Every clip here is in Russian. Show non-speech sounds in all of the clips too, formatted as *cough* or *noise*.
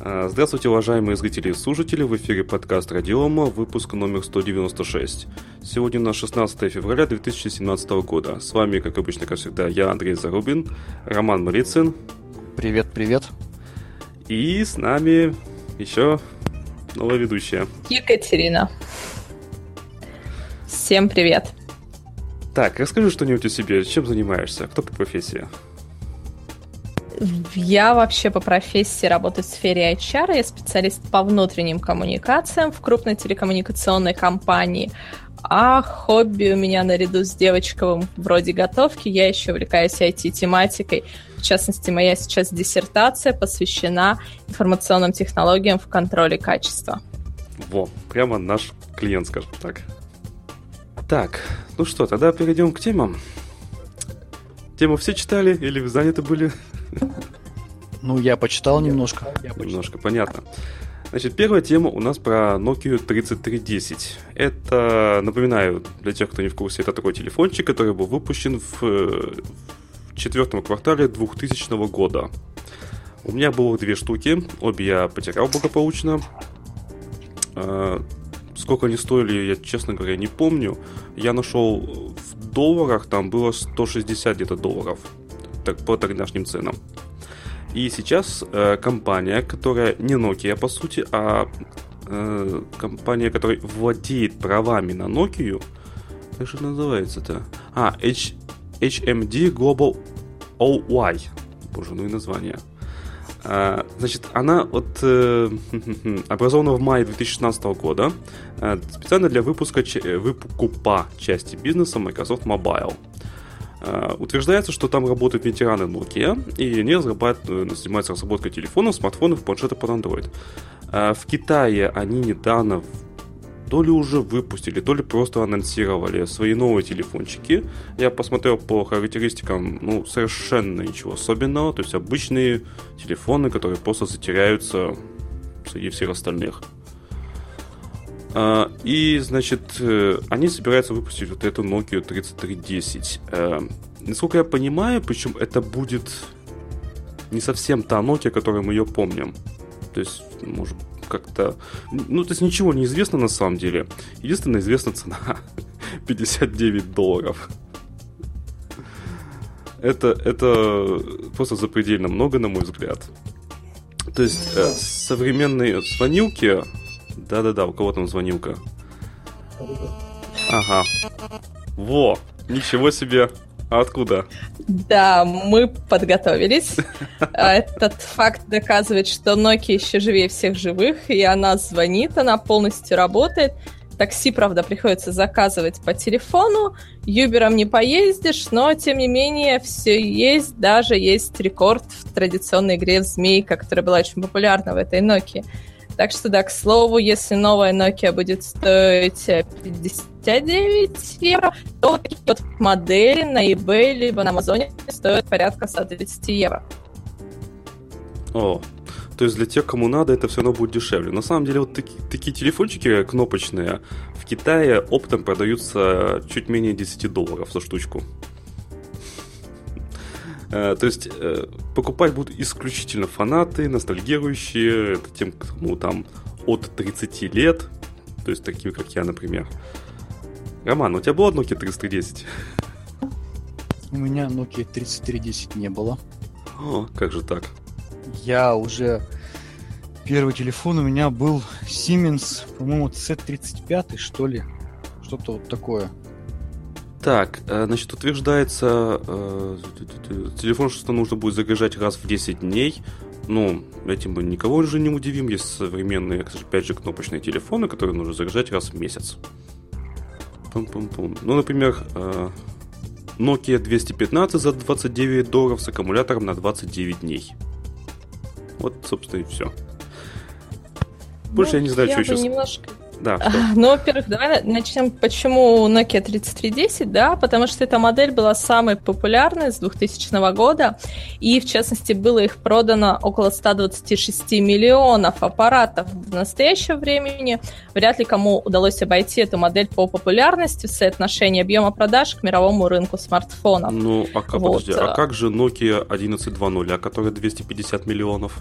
А, здравствуйте, уважаемые зрители и слушатели, в эфире подкаст Радиома, выпуск номер 196. Сегодня у нас 16 февраля 2017 года. С вами, как обычно, как всегда, я, Андрей Зарубин, Роман Малицын. Привет, привет. И с нами еще новая ведущая. Екатерина. Всем привет. Так, расскажи что-нибудь о себе. Чем занимаешься? Кто по профессии? Я вообще по профессии работаю в сфере HR, я специалист по внутренним коммуникациям в крупной телекоммуникационной компании. А хобби у меня наряду с девочковым вроде готовки, я еще увлекаюсь IT-тематикой. В частности, моя сейчас диссертация посвящена информационным технологиям в контроле качества. Во, прямо наш клиент, скажем так. Так, ну что, тогда перейдем к темам. Тему все читали или заняты были? *laughs* Ну, я почитал немножко. Немножко, понятно. Значит, первая тема у нас про Nokia 3310. Это, напоминаю, для тех, кто не в курсе, это такой телефончик, который был выпущен в, в четвертом квартале 2000 года. У меня было две штуки, обе я потерял благополучно. А, сколько они стоили, я, честно говоря, не помню. Я нашел в долларах, там было 160 где-то долларов так, по тогдашним ценам. И сейчас э, компания, которая не Nokia по сути, а э, компания, которая владеет правами на Nokia, как же называется-то? А, H, HMD Global OY. Боже, ну и название. А, значит, она вот э, *laughs* образована в мае 2016 года э, специально для выпуска выкупа части бизнеса Microsoft Mobile. Uh, утверждается, что там работают ветераны Nokia, и они э, занимаются разработкой телефонов, смартфонов, планшетов под Android. Uh, в Китае они недавно то ли уже выпустили, то ли просто анонсировали свои новые телефончики. Я посмотрел по характеристикам, ну, совершенно ничего особенного. То есть обычные телефоны, которые просто затеряются среди всех остальных. А, и, значит, э, они собираются выпустить вот эту Nokia 3310. Э, насколько я понимаю, причем это будет не совсем та Nokia, которую мы ее помним. То есть, может, как-то... Ну, то есть ничего не известно на самом деле. Единственная известна цена *laughs* 59 долларов. Это, это просто запредельно много, на мой взгляд. То есть э, современные звонилки да-да-да, у кого там звонилка? Ага. Во, ничего себе. А откуда? Да, мы подготовились. Этот факт доказывает, что Nokia еще живее всех живых, и она звонит, она полностью работает. Такси, правда, приходится заказывать по телефону, Юбером не поездишь, но, тем не менее, все есть. Даже есть рекорд в традиционной игре в «Змейка», которая была очень популярна в этой Nokia. Так что, да, к слову, если новая Nokia будет стоить 59 евро, то такие вот модели на eBay либо на Амазоне стоят порядка 130 евро. О, то есть для тех, кому надо, это все равно будет дешевле. На самом деле, вот такие, такие телефончики кнопочные в Китае оптом продаются чуть менее 10 долларов за штучку. Э, то есть э, покупать будут исключительно фанаты, ностальгирующие, тем, кому там от 30 лет, то есть такие, как я, например. Роман, у тебя было Nokia 3310? У меня Nokia 3310 не было. О, как же так? Я уже... Первый телефон у меня был Siemens, по-моему, C35, что ли. Что-то вот такое. Так, э, значит, утверждается, э, телефон что нужно будет загружать раз в 10 дней. Ну, этим мы никого уже не удивим. Есть современные, опять же, кнопочные телефоны, которые нужно загружать раз в месяц. Пум-пум-пум. Ну, например, э, Nokia 215 за 29 долларов с аккумулятором на 29 дней. Вот, собственно, и все. Больше ну, я не знаю, я что еще... Немножко да, что? Ну, во-первых, давай начнем, почему Nokia 3310, да, потому что эта модель была самой популярной с 2000 года, и, в частности, было их продано около 126 миллионов аппаратов в настоящее времени. Вряд ли кому удалось обойти эту модель по популярности в соотношении объема продаж к мировому рынку смартфонов. Ну, а, как, вот. подожди, а как же Nokia 1120, а которая 250 миллионов?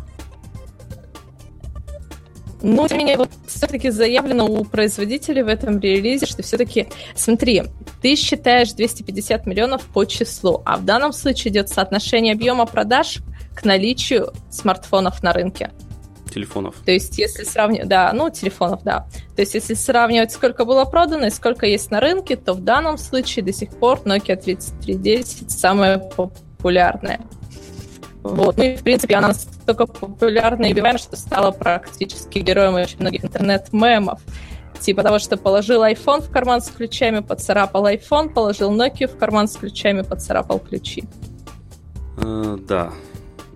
Но, тем не менее, вот все-таки заявлено у производителей в этом релизе, что все-таки, смотри, ты считаешь 250 миллионов по числу, а в данном случае идет соотношение объема продаж к наличию смартфонов на рынке. Телефонов. То есть, если сравнивать, да, ну, телефонов, да. То есть, если сравнивать, сколько было продано и сколько есть на рынке, то в данном случае до сих пор Nokia 3310 самая популярная. Вот. Ну и, в принципе, она настолько популярна и бивая, что стала практически героем очень многих интернет-мемов. Типа того, что положил iPhone в карман с ключами, поцарапал iPhone, положил Nokia в карман с ключами, поцарапал ключи. Э, да.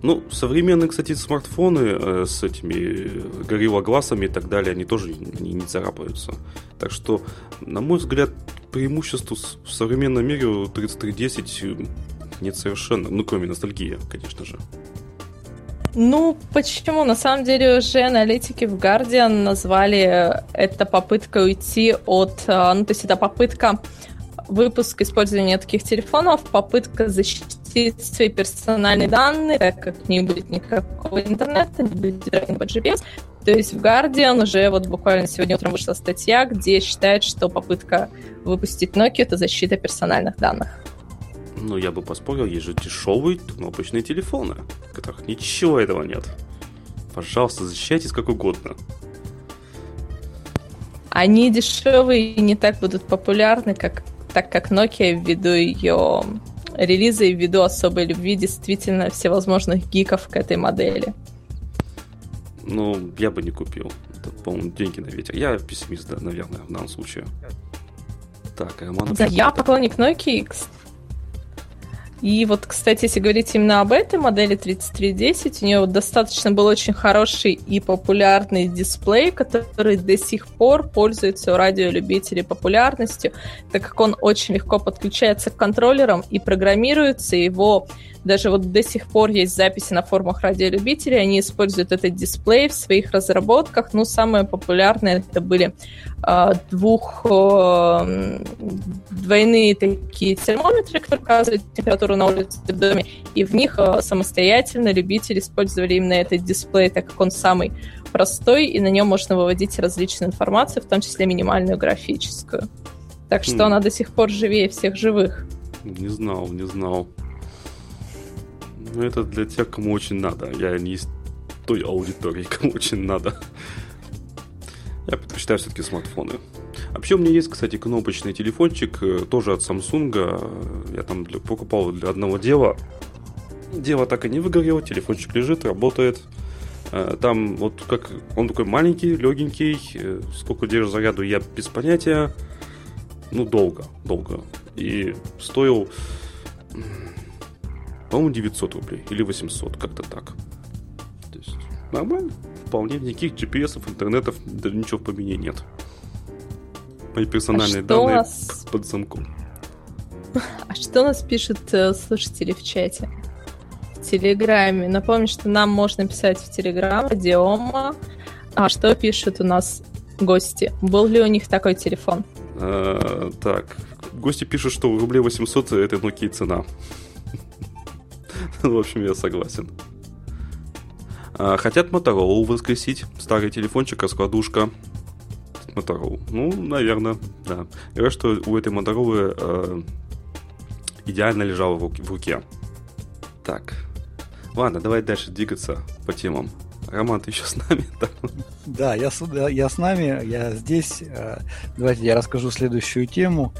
Ну, современные, кстати, смартфоны э, с этими горилла глазами и так далее, они тоже не, не царапаются. Так что, на мой взгляд, преимущество в современном мире у 3310 нет совершенно. Ну, кроме ностальгии, конечно же. Ну, почему? На самом деле уже аналитики в Guardian назвали это попыткой уйти от... Э, ну, то есть это попытка выпуска использования таких телефонов, попытка защитить свои персональные данные, так как не будет никакого интернета, не будет дизайна под GPS. То есть в Guardian уже вот буквально сегодня утром вышла статья, где считает, что попытка выпустить Nokia — это защита персональных данных. Ну, я бы поспорил, есть же дешевые кнопочные телефоны, в которых ничего этого нет. Пожалуйста, защищайтесь как угодно. Они дешевые и не так будут популярны, как, так как Nokia ввиду ее релиза и ввиду особой любви действительно всевозможных гиков к этой модели. Ну, я бы не купил. Это, по-моему, деньги на ветер. Я пессимист, да, наверное, в данном случае. Так, Роман... Да, я поклонник Nokia, и вот, кстати, если говорить именно об этой модели 3310, у нее вот достаточно был очень хороший и популярный дисплей, который до сих пор пользуется у радиолюбителей популярностью, так как он очень легко подключается к контроллерам и программируется, его даже вот до сих пор есть записи на форумах радиолюбителей, они используют этот дисплей в своих разработках. Ну, самые популярные это были э, двух э, двойные такие термометры, которые показывают температуру на улице в доме, и в них э, самостоятельно любители использовали именно этот дисплей, так как он самый простой, и на нем можно выводить различную информацию, в том числе минимальную графическую. Так что mm. она до сих пор живее всех живых. Не знал, не знал. Ну, это для тех, кому очень надо. Я не из той аудитории, *laughs* кому очень надо. Я предпочитаю все-таки смартфоны. Вообще у меня есть, кстати, кнопочный телефончик, э, тоже от Samsung. Я там для, покупал для одного дела. Дело так и не выгорело, телефончик лежит, работает. Э, там вот как он такой маленький, легенький, э, сколько держит заряду, я без понятия. Ну, долго, долго. И стоил по-моему, 900 рублей или 800, как-то так. То есть нормально, вполне, никаких GPS, интернетов, даже ничего в помине нет. Мои персональные а данные нас... под замком. *laughs* А что нас пишут э, слушатели в чате? В Телеграме. Напомню, что нам можно писать в Телеграм, Диома. А что пишут у нас гости? Был ли у них такой телефон? А, так, гости пишут, что рублей 800 это Nokia цена. *laughs* В общем, я согласен. А, хотят Motorola воскресить. Старый телефончик, раскладушка. Motorola. Ну, наверное, да. Говорят, что у этой Motorola э, идеально лежала в, в руке. Так. Ладно, давай дальше двигаться по темам. Роман, ты еще с нами? *laughs* Да, я, я с нами, я здесь. Э, давайте я расскажу следующую тему.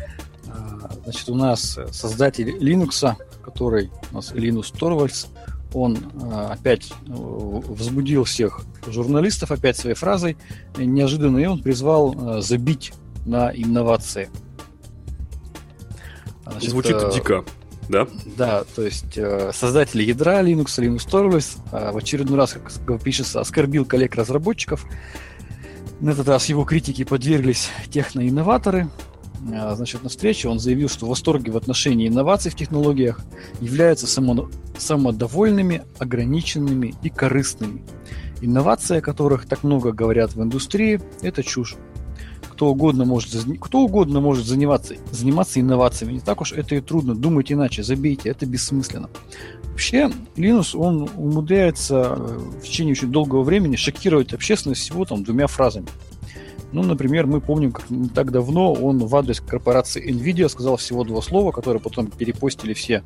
Э, значит, у нас создатель Linux который у нас Линус Торвальдс, он э, опять э, возбудил всех журналистов опять своей фразой неожиданно, и он призвал э, забить на инновации. Значит, Звучит э, дико, да? Да, то есть э, создатель ядра Linux, Linus Torvalds, э, в очередной раз, как пишется, оскорбил коллег-разработчиков. На этот раз его критики подверглись техноинноваторы, а, значит, на встрече он заявил, что восторги в отношении инноваций в технологиях являются само, самодовольными, ограниченными и корыстными. Инновации, о которых так много говорят в индустрии, это чушь. Кто угодно может, кто угодно может заниматься, заниматься инновациями. Не так уж это и трудно. Думать иначе, забейте, это бессмысленно. Вообще, Linux, он умудряется э, в течение очень долгого времени шокировать общественность всего там двумя фразами. Ну, например, мы помним, как не так давно он в адрес корпорации NVIDIA сказал всего два слова, которые потом перепостили все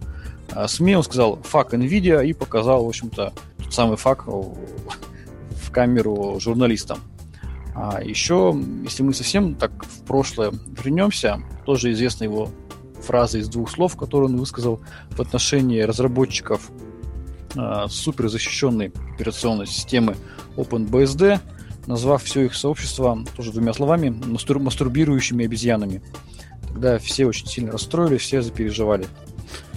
а, СМИ. Он сказал «фак NVIDIA» и показал, в общем-то, тот самый фак в камеру журналистам. А еще, если мы совсем так в прошлое вернемся, тоже известна его фраза из двух слов, которую он высказал в отношении разработчиков э, суперзащищенной операционной системы OpenBSD, назвав все их сообщество тоже двумя словами мастур- мастурбирующими обезьянами. Тогда все очень сильно расстроились, все запереживали.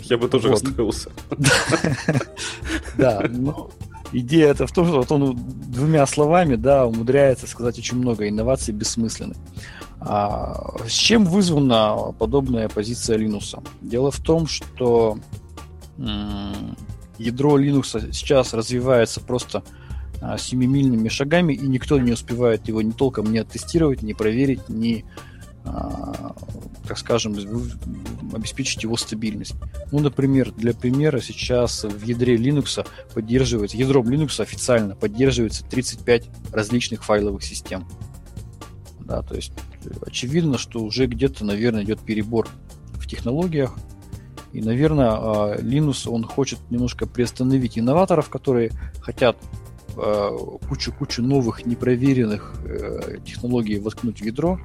Я бы тоже вот. расстроился. Да, но идея это в том, что он двумя словами, да, умудряется сказать очень много инноваций бессмысленных. А с чем вызвана подобная позиция Linux? Дело в том, что ядро Linux сейчас развивается просто семимильными шагами, и никто не успевает его ни толком не оттестировать, не проверить, не, а, так скажем, обеспечить его стабильность. Ну, например, для примера сейчас в ядре Linux поддерживается, ядром Linux официально поддерживается 35 различных файловых систем. Да, то есть очевидно, что уже где-то, наверное, идет перебор в технологиях. И, наверное, а, Linux, он хочет немножко приостановить инноваторов, которые хотят а, кучу-кучу новых непроверенных э, технологий воткнуть в ядро,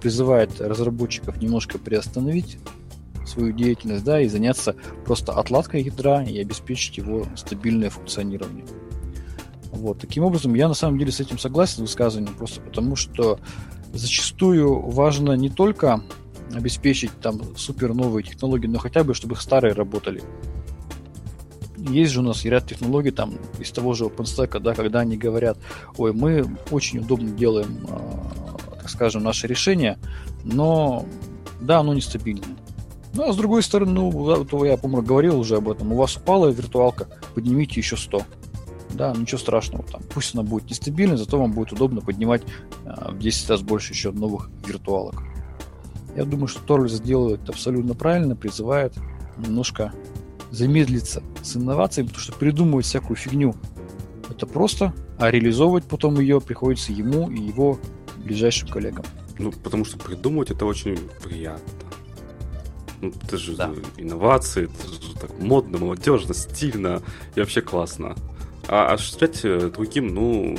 призывает разработчиков немножко приостановить свою деятельность, да, и заняться просто отладкой ядра и обеспечить его стабильное функционирование. Вот. Таким образом, я на самом деле с этим согласен с высказыванием, просто потому что зачастую важно не только обеспечить там супер новые технологии, но хотя бы, чтобы старые работали. Есть же у нас ряд технологий там из того же OpenStack, да, когда они говорят, ой, мы очень удобно делаем, э, так скажем, наше решение, но да, оно нестабильное. Ну, а с другой стороны, ну, то я, по-моему, говорил уже об этом, у вас упала виртуалка, поднимите еще 100 да, ничего страшного, там, пусть она будет нестабильной, зато вам будет удобно поднимать э, в 10 раз больше еще новых виртуалок. Я думаю, что Торвальд сделает абсолютно правильно, призывает немножко замедлиться с инновациями, потому что придумывать всякую фигню это просто, а реализовывать потом ее приходится ему и его ближайшим коллегам. Ну, потому что придумывать это очень приятно. Ну, это же да. инновации, это же так модно, молодежно, стильно и вообще классно. А осуществлять э, другим, ну,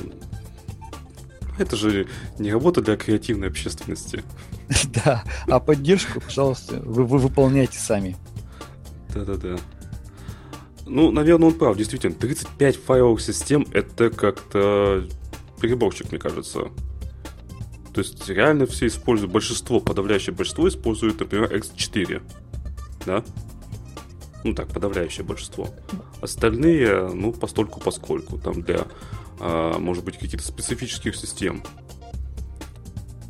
это же не работа для креативной общественности. *laughs* Да, а поддержку, пожалуйста, вы, вы выполняйте сами. Да-да-да. Ну, наверное, он прав, действительно, 35 файловых систем это как-то переборчик, мне кажется. То есть реально все используют, большинство, подавляющее большинство используют, например, X4. Да? Ну так, подавляющее большинство. Остальные, ну, постольку поскольку. Там для, а, может быть, каких-то специфических систем.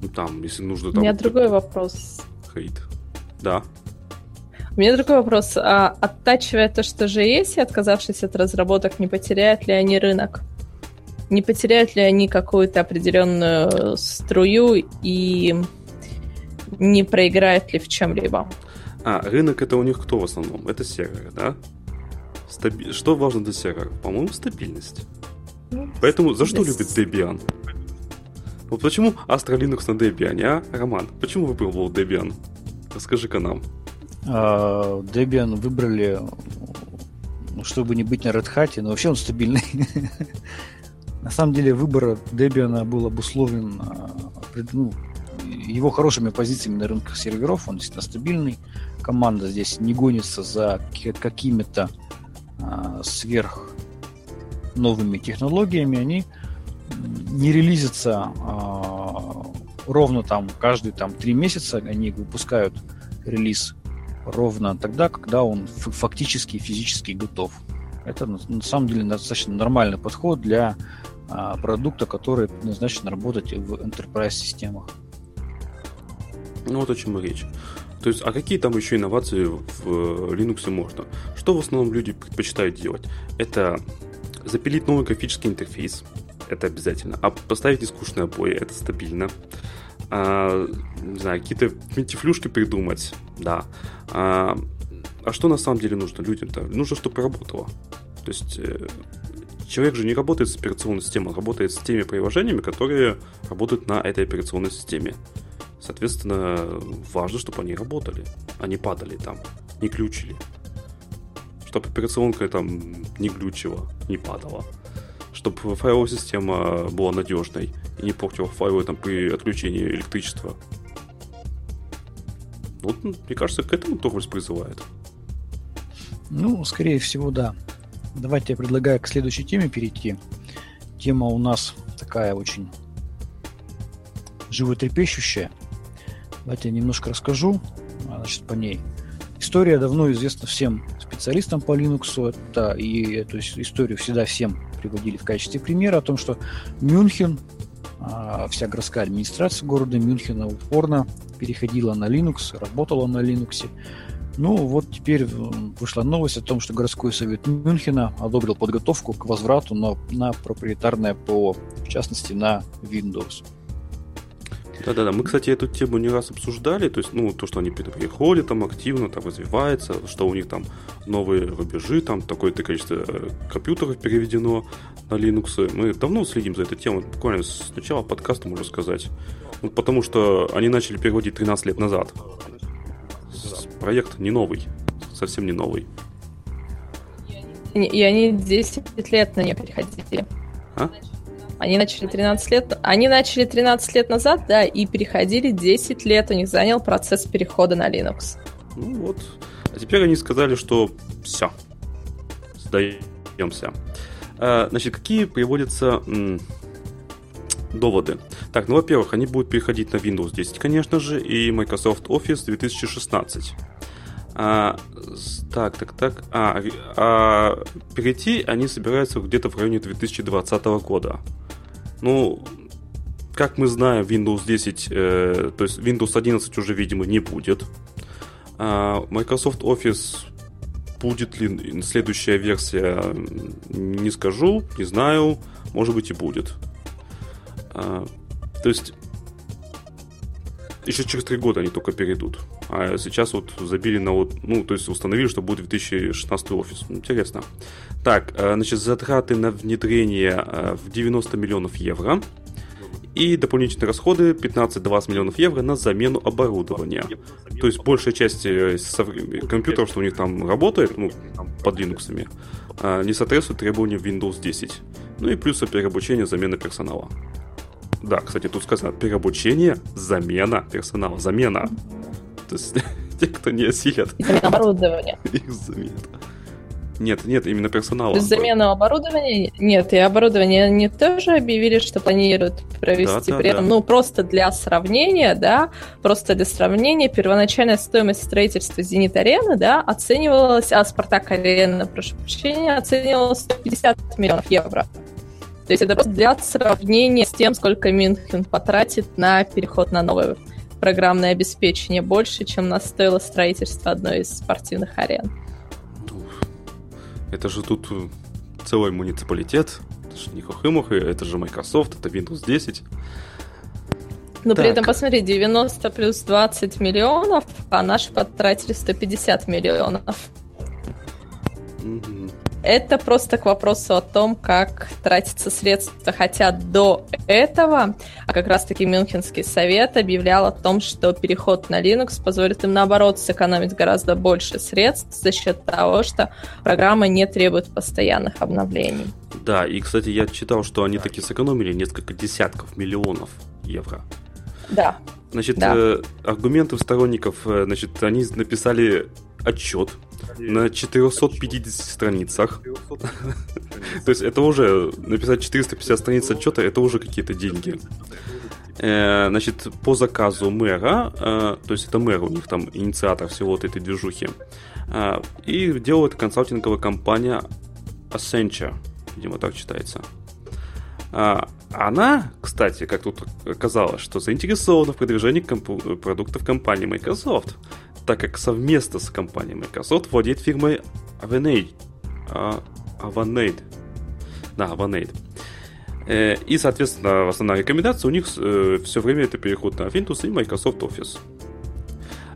Ну, там, если нужно... Там, У меня другой вопрос. Хейт. Да. У меня другой вопрос. А, оттачивая то, что же есть, и отказавшись от разработок, не потеряют ли они рынок? Не потеряют ли они какую-то определенную струю и не проиграют ли в чем-либо? А, рынок это у них кто в основном? Это серверы, да? Стаби... Что важно для сервера? По-моему, стабильность. Ну, Поэтому за что любит Debian? Вот почему Astra Linux на Debian, а? Роман, почему выбрал Debian? Расскажи-ка нам. А, Debian выбрали, ну, чтобы не быть на Red Hat, но вообще он стабильный. *laughs* На самом деле выбор Debian был обусловлен а, ну, его хорошими позициями на рынках серверов, он действительно стабильный. Команда здесь не гонится за какими-то а, сверх новыми технологиями, они не релизятся ровно там каждые там три месяца, они выпускают релиз ровно тогда, когда он фактически физически готов. Это на самом деле достаточно нормальный подход для а, продукта, который предназначен работать в enterprise системах. Ну вот о чем и речь. То есть, а какие там еще инновации в Linux можно? Что в основном люди предпочитают делать? Это запилить новый графический интерфейс, это обязательно. А поставить нескучные обои, это стабильно. А, не знаю, какие-то мультифлюшки придумать, да. А, а что на самом деле нужно людям-то? Нужно, чтобы работало. То есть э, человек же не работает с операционной системой, он работает с теми приложениями, которые работают на этой операционной системе. Соответственно, важно, чтобы они работали, а не падали там, не ключили. Чтобы операционка там не глючила, не падала. Чтобы файловая система была надежной и не портила файлы там при отключении электричества. Вот, мне кажется, к этому Торвальд призывает. Ну, скорее всего, да. Давайте я предлагаю к следующей теме перейти. Тема у нас такая очень животрепещущая. Давайте я немножко расскажу а, значит, по ней. История давно известна всем специалистам по Linux. Это и эту историю всегда всем приводили в качестве примера о том, что Мюнхен, а, вся городская администрация города Мюнхена упорно переходила на Linux, работала на Linux. Ну, вот теперь вышла новость о том, что городской совет Мюнхена одобрил подготовку к возврату на, на проприетарное ПО, в частности, на Windows. Да-да-да, мы, кстати, эту тему не раз обсуждали, то есть, ну, то, что они переходят там активно, там развивается, что у них там новые рубежи, там такое-то количество э, компьютеров переведено на Linux. Мы давно следим за этой темой, буквально с начала подкаста, можно сказать. Ну, потому что они начали переводить 13 лет назад. Проект не новый, совсем не новый. И они 10 лет на нее переходили. А? Они начали 13 лет. Они начали 13 лет назад, да, и переходили 10 лет. У них занял процесс перехода на Linux. Ну вот. А теперь они сказали, что все. Сдаемся. А, значит, какие приводятся доводы? Так, ну, во-первых, они будут переходить на Windows 10, конечно же, и Microsoft Office 2016. А, так, так, так. А, а перейти они собираются где-то в районе 2020 года. Ну, как мы знаем, Windows 10, э, то есть Windows 11 уже, видимо, не будет. А Microsoft Office будет ли следующая версия, не скажу, не знаю, может быть и будет. А, то есть еще через три года они только перейдут. А сейчас вот забили на вот, ну, то есть установили, что будет 2016 офис. Интересно. Так, э, значит, затраты на внедрение э, в 90 миллионов евро. И дополнительные расходы 15-20 миллионов евро на замену оборудования. То есть большая часть э, компьютеров, что у них там работает, ну, под Linux, не соответствует требованиям Windows 10. Ну и плюс переобучение, замена персонала. Да, кстати, тут сказано переобучение, замена персонала. Замена. То есть *laughs* те, кто не осилят. И замена оборудования. Их заменят. Нет, нет, именно персонала. Замена оборудования? Нет, и оборудование они тоже объявили, что планируют провести. Да, да, При этом, да. ну, просто для сравнения, да, просто для сравнения, первоначальная стоимость строительства Зенит-арены, да, оценивалась, а Спартак-арена, прошу прощения, оценивалась 150 миллионов евро. То есть это просто для сравнения с тем, сколько Мюнхен потратит на переход на новое программное обеспечение больше, чем нас стоило строительство одной из спортивных арен. Это же тут э, целый муниципалитет. Это же не хохымуха, это же Microsoft, это Windows 10. Но так. при этом, посмотри, 90 плюс 20 миллионов, а наши потратили 150 миллионов. Угу. Это просто к вопросу о том, как тратятся средства. Хотя до этого, а как раз-таки Мюнхенский совет объявлял о том, что переход на Linux позволит им, наоборот, сэкономить гораздо больше средств за счет того, что программа не требует постоянных обновлений. Да, и, кстати, я читал, что они таки сэкономили несколько десятков миллионов евро. Да. Значит, да. Э, аргументы сторонников, э, значит, они написали отчет на 450 страницах. То есть это уже, написать 450 страниц отчета, это уже какие-то деньги. Э, значит, по заказу мэра, э, то есть это мэр у них там инициатор всего вот этой движухи, э, и делает консалтинговая компания Accenture, видимо так читается. Она, кстати, как тут оказалось, что заинтересована в продвижении комп- продуктов компании Microsoft так как совместно с компанией Microsoft владеет фирмой Avanade. А, Avanade. Да, Avanade. Э, и, соответственно, основная рекомендация у них э, все время это переход на Windows и Microsoft Office.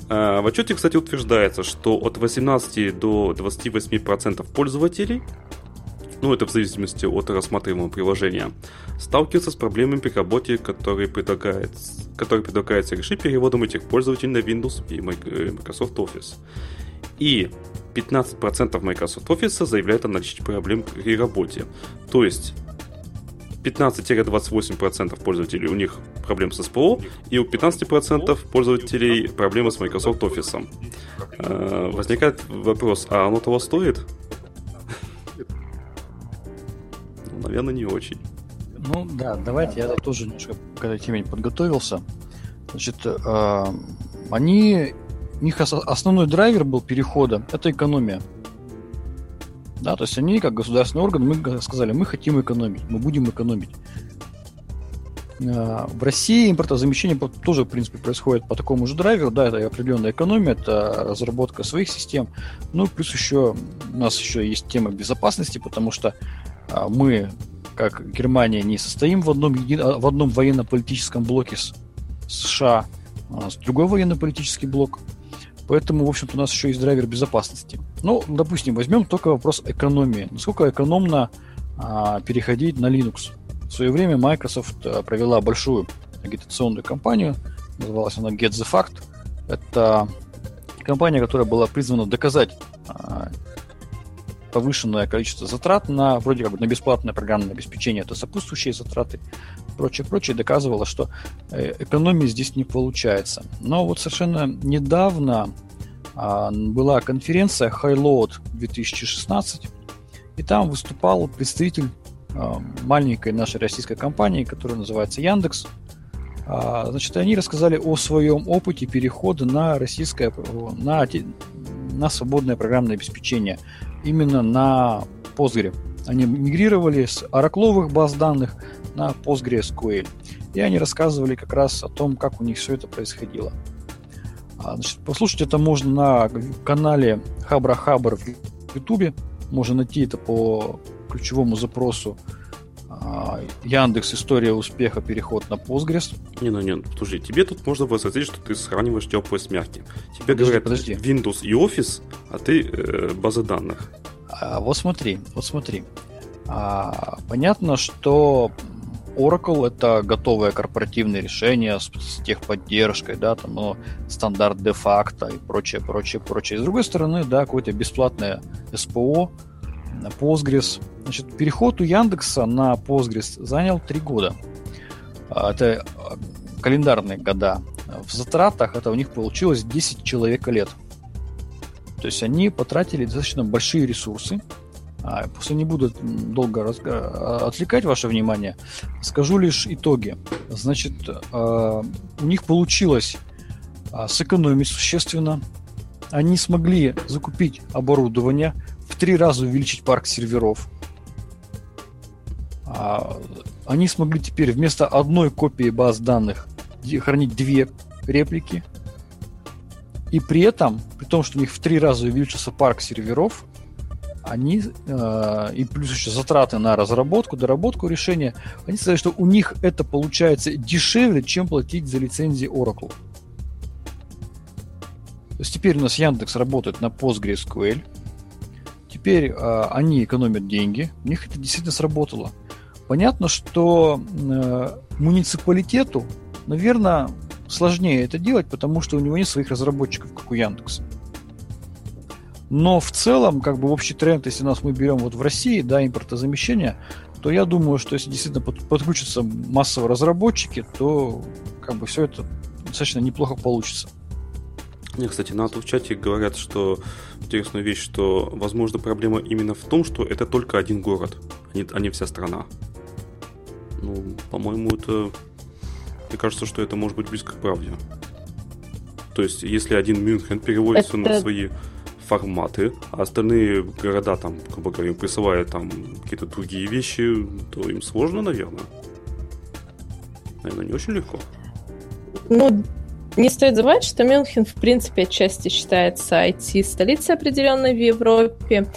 В отчете, кстати, утверждается, что от 18 до 28% пользователей ну это в зависимости от рассматриваемого приложения, сталкиваются с проблемами при работе, которые, предлагает, которые предлагается решить переводом этих пользователей на Windows и э, Microsoft Office. И 15% Microsoft Office заявляют о наличии проблем при работе. То есть 15-28% пользователей у них проблем с СПО, и у 15% пользователей проблемы с Microsoft Office. Э, возникает вопрос, а оно того стоит? Наверное, не очень. Ну да, давайте я тоже немножко к этой теме подготовился. Значит, э, они, у них основной драйвер был перехода – это экономия. Да, то есть они, как государственный орган, мы сказали, мы хотим экономить, мы будем экономить. Э, в России импортозамещение тоже, в принципе, происходит по такому же драйверу. Да, это определенная экономия, это разработка своих систем. Ну, плюс еще у нас еще есть тема безопасности, потому что мы, как Германия, не состоим в одном, в одном военно-политическом блоке с США, а с другой военно-политический блок. Поэтому, в общем-то, у нас еще есть драйвер безопасности. Ну, допустим, возьмем только вопрос экономии. Насколько экономно а, переходить на Linux? В свое время Microsoft а, провела большую агитационную кампанию, называлась она Get the Fact. Это компания, которая была призвана доказать а, повышенное количество затрат на вроде как бы на бесплатное программное обеспечение, это сопутствующие затраты, прочее, прочее, доказывало, что э, экономии здесь не получается. Но вот совершенно недавно а, была конференция Highload 2016, и там выступал представитель а, маленькой нашей российской компании, которая называется Яндекс. А, значит, они рассказали о своем опыте перехода на российское, на, на свободное программное обеспечение именно на Postgre. Они мигрировали с оракловых баз данных на PostgreSQL. И они рассказывали как раз о том, как у них все это происходило. А, значит, послушать это можно на канале Хабра Хабр в Ютубе. Можно найти это по ключевому запросу Яндекс История успеха переход на Postgres. Не, ну не, слушай, тебе тут можно возразить, что ты сравниваешь теплые с мягким. Тебе подожди, говорят подожди. Windows и Office, а ты э, база данных. А, вот смотри, вот смотри. А, понятно, что Oracle это готовое корпоративное решение с, с техподдержкой, да, там, ну, стандарт де-факто и прочее, прочее, прочее. с другой стороны, да, какое-то бесплатное СПО, Postgres. Значит, переход у Яндекса на Postgres занял 3 года. А, это а, календарные года. В затратах это у них получилось 10 человека лет. То есть они потратили достаточно большие ресурсы. А, после не буду долго раз... отвлекать ваше внимание. Скажу лишь итоги. Значит, у них получилось сэкономить существенно. Они смогли закупить оборудование, три раза увеличить парк серверов. А, они смогли теперь вместо одной копии баз данных хранить две реплики. И при этом, при том, что у них в три раза увеличился парк серверов, они э, и плюс еще затраты на разработку, доработку решения, они сказали, что у них это получается дешевле, чем платить за лицензии Oracle. То есть теперь у нас Яндекс работает на PostgreSQL, Теперь э, они экономят деньги, у них это действительно сработало. Понятно, что э, муниципалитету, наверное, сложнее это делать, потому что у него нет своих разработчиков, как у Яндекса. Но в целом, как бы общий тренд, если нас мы берем вот в России, да, импортозамещение, то я думаю, что если действительно подключатся массово разработчики, то как бы все это достаточно неплохо получится. Не, кстати, на в чате говорят, что интересную вещь, что, возможно, проблема именно в том, что это только один город, а не, а не вся страна. Ну, по-моему, это... Мне кажется, что это может быть близко к правде. То есть, если один Мюнхен переводится это... на свои форматы, а остальные города там, грубо говоря, присылают там какие-то другие вещи, то им сложно, наверное. Наверное, не очень легко. Ну, не стоит забывать, что Мюнхен, в принципе, отчасти считается IT-столицей определенной в Европе.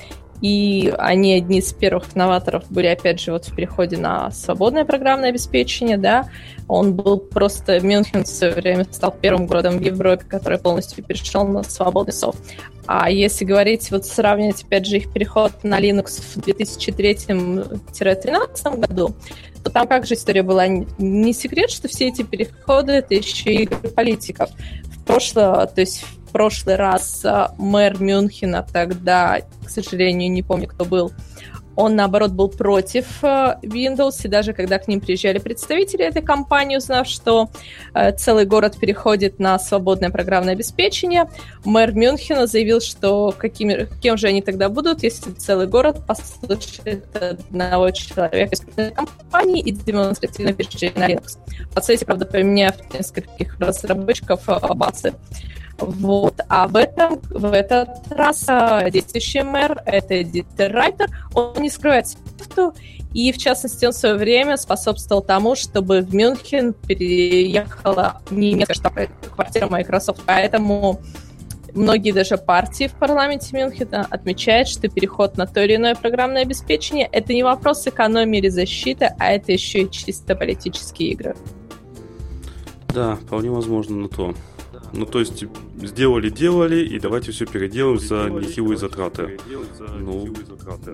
И они одни из первых новаторов были, опять же, вот в переходе на свободное программное обеспечение, да, он был просто, Мюнхен в свое время стал первым городом в Европе, который полностью перешел на свободный софт. А если говорить, вот сравнивать, опять же, их переход на Linux в 2003-2013 году, то там как же история была? Не секрет, что все эти переходы — это еще и политиков. В прошлое, то есть в прошлый раз а, мэр Мюнхена тогда, к сожалению, не помню, кто был, он, наоборот, был против э, Windows, и даже когда к ним приезжали представители этой компании, узнав, что э, целый город переходит на свободное программное обеспечение, мэр Мюнхена заявил, что какими, кем же они тогда будут, если целый город послушает одного человека из компании и демонстративно перешли на Linux. В процессе, правда, поменяв нескольких разработчиков э, базы. Вот. А в, этом, в этот раз а, действующий мэр, это Дитер Райтер, он не скрывает свою и, в частности, он в свое время способствовал тому, чтобы в Мюнхен переехала немецкая штаб-квартира Microsoft. Поэтому многие даже партии в парламенте Мюнхена отмечают, что переход на то или иное программное обеспечение — это не вопрос экономии или защиты, а это еще и чисто политические игры. Да, вполне возможно на то. Ну, то есть, сделали-делали, и давайте все переделаем за нехилые затраты. Ну,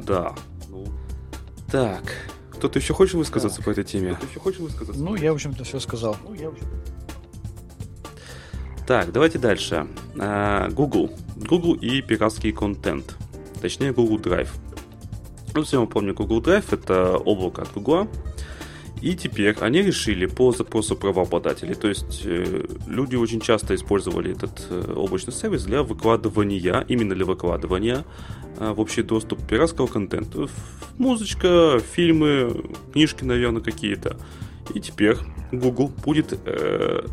да. Так, кто-то еще хочет высказаться по этой теме? Ну, я, в общем-то, все сказал. Так, давайте дальше. А, Google. Google и пиратский контент. Точнее, Google Drive. Ну, все мы помним, Google Drive — это облако от Google, и теперь они решили по запросу правообладателей, то есть э, люди очень часто использовали этот э, облачный сервис для выкладывания, именно для выкладывания э, в общий доступ пиратского контента. Музычка, фильмы, книжки, наверное, какие-то. И теперь Google будет э,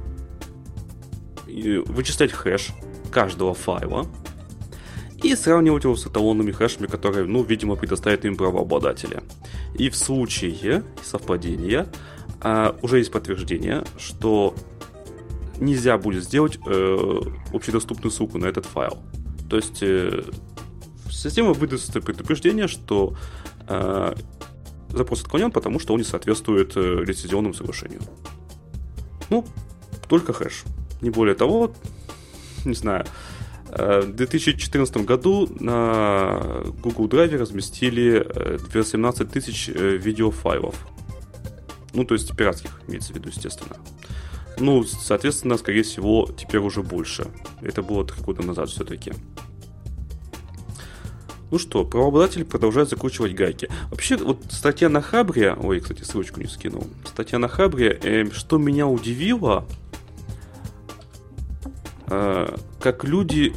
вычислять хэш каждого файла, и сравнивать его с эталонными хэшами, которые, ну, видимо, предоставят им правообладатели. И в случае совпадения а, уже есть подтверждение, что нельзя будет сделать э, общедоступную ссылку на этот файл. То есть э, система выдаст предупреждение, что э, запрос отклонен, потому что он не соответствует э, лицензионному соглашению. Ну, только хэш. Не более того, не знаю. Э, в 2014 году на Google Drive разместили 18 э, тысяч э, видеофайлов. Ну, то есть пиратских, имеется в виду, естественно. Ну, соответственно, скорее всего, теперь уже больше. Это было три года назад все-таки. Ну что, правообладатель продолжает закручивать гайки. Вообще, вот статья на Хабре, ой, кстати, ссылочку не скинул. Статья на Хабре, э, что меня удивило, э, как люди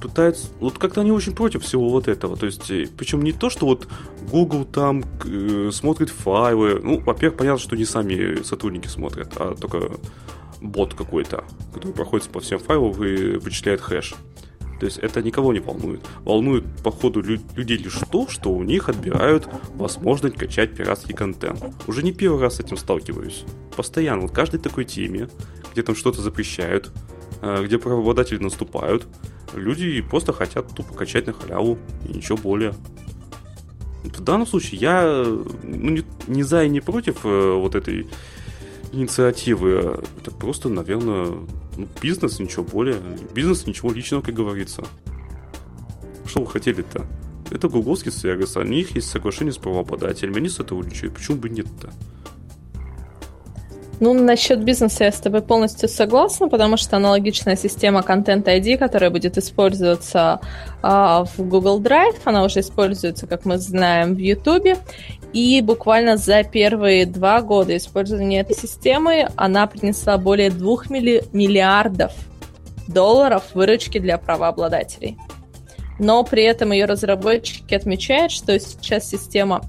пытаются... Вот как-то они очень против всего вот этого. То есть, э, причем не то, что вот Google там э, смотрит файлы. Ну, во-первых, понятно, что не сами сотрудники смотрят, а только бот какой-то, который проходит по всем файлам и вычисляет хэш. То есть это никого не волнует. Волнует, походу, лю- людей лишь то, что у них отбирают возможность качать пиратский контент. Уже не первый раз с этим сталкиваюсь. Постоянно, вот каждой такой теме, где там что-то запрещают, где правообладатели наступают, люди просто хотят тупо качать на халяву и ничего более. В данном случае я ну, не, не за и не против э, вот этой инициативы. Это просто, наверное, ну, бизнес, ничего более. Бизнес, ничего личного, как говорится. Что вы хотели-то? Это гугловский сервис, у них есть соглашение с правообладателями, они сотрудничают. Почему бы нет-то? Ну, насчет бизнеса я с тобой полностью согласна, потому что аналогичная система Content ID, которая будет использоваться а, в Google Drive, она уже используется, как мы знаем, в YouTube. И буквально за первые два года использования этой системы она принесла более двух милли- миллиардов долларов выручки для правообладателей. Но при этом ее разработчики отмечают, что сейчас система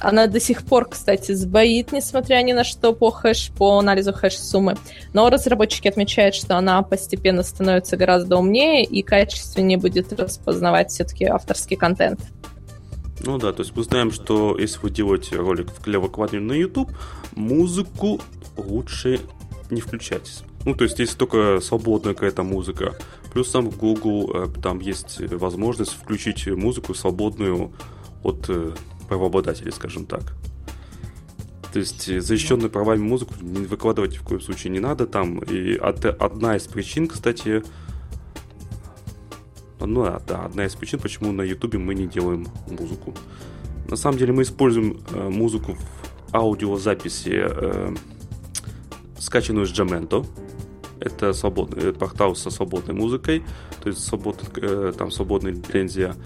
она до сих пор, кстати, сбоит, несмотря ни на что, по хэш, по анализу хэш-суммы. Но разработчики отмечают, что она постепенно становится гораздо умнее и качественнее будет распознавать все-таки авторский контент. Ну да, то есть мы знаем, что если вы делаете ролик для выкладывания на YouTube, музыку лучше не включать. Ну, то есть, если только свободная какая-то музыка. Плюс сам в Google э, там есть возможность включить музыку свободную от э, правообладателей, скажем так. То есть э, защищенную правами музыку не выкладывать ни в коем случае не надо там. И одна из причин, кстати, ну да, одна из причин, почему на Ютубе мы не делаем музыку. На самом деле мы используем э, музыку в аудиозаписи, э, скачанную с Jamento. Это свободный это портал со свободной музыкой, то есть свобод, э, там свободная лицензия.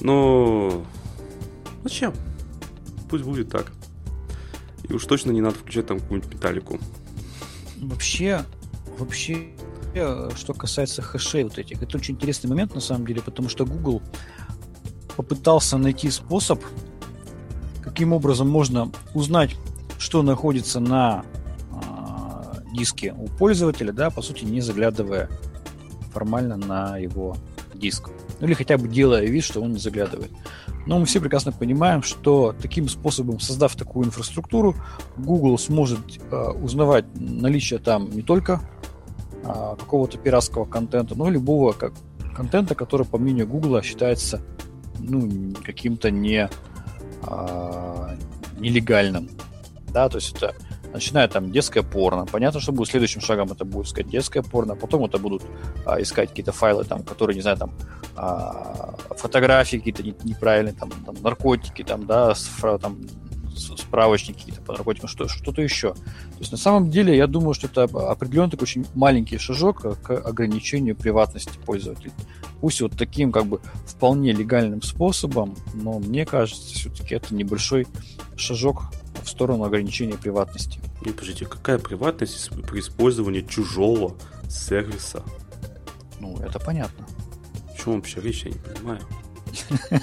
Но зачем? Пусть будет так. И уж точно не надо включать там какую-нибудь металлику. Вообще, вообще, что касается хэшей вот этих, это очень интересный момент на самом деле, потому что Google попытался найти способ каким образом можно узнать, что находится на э, диске у пользователя, да, по сути, не заглядывая формально на его диск. Ну или хотя бы делая вид, что он не заглядывает. Но мы все прекрасно понимаем, что таким способом, создав такую инфраструктуру, Google сможет э, узнавать наличие там не только э, какого-то пиратского контента, но и любого как, контента, который, по мнению Google, считается ну, каким-то не а, нелегальным. Да, то есть это начиная там детское порно. Понятно, что будет следующим шагом это будет искать детское порно, потом это будут а, искать какие-то файлы, там, которые, не знаю, там а, фотографии какие-то неправильные, там, там наркотики, там, да, там, справочники какие-то по наркотикам, что, что-то еще. То есть на самом деле я думаю, что это определенный такой очень маленький шажок к ограничению приватности пользователей. Пусть вот таким как бы вполне легальным способом, но мне кажется, все-таки это небольшой шажок в сторону ограничения приватности. Не, подождите, какая приватность при использовании чужого сервиса? Ну, это понятно. О чем вообще речь, я не понимаю. *laughs*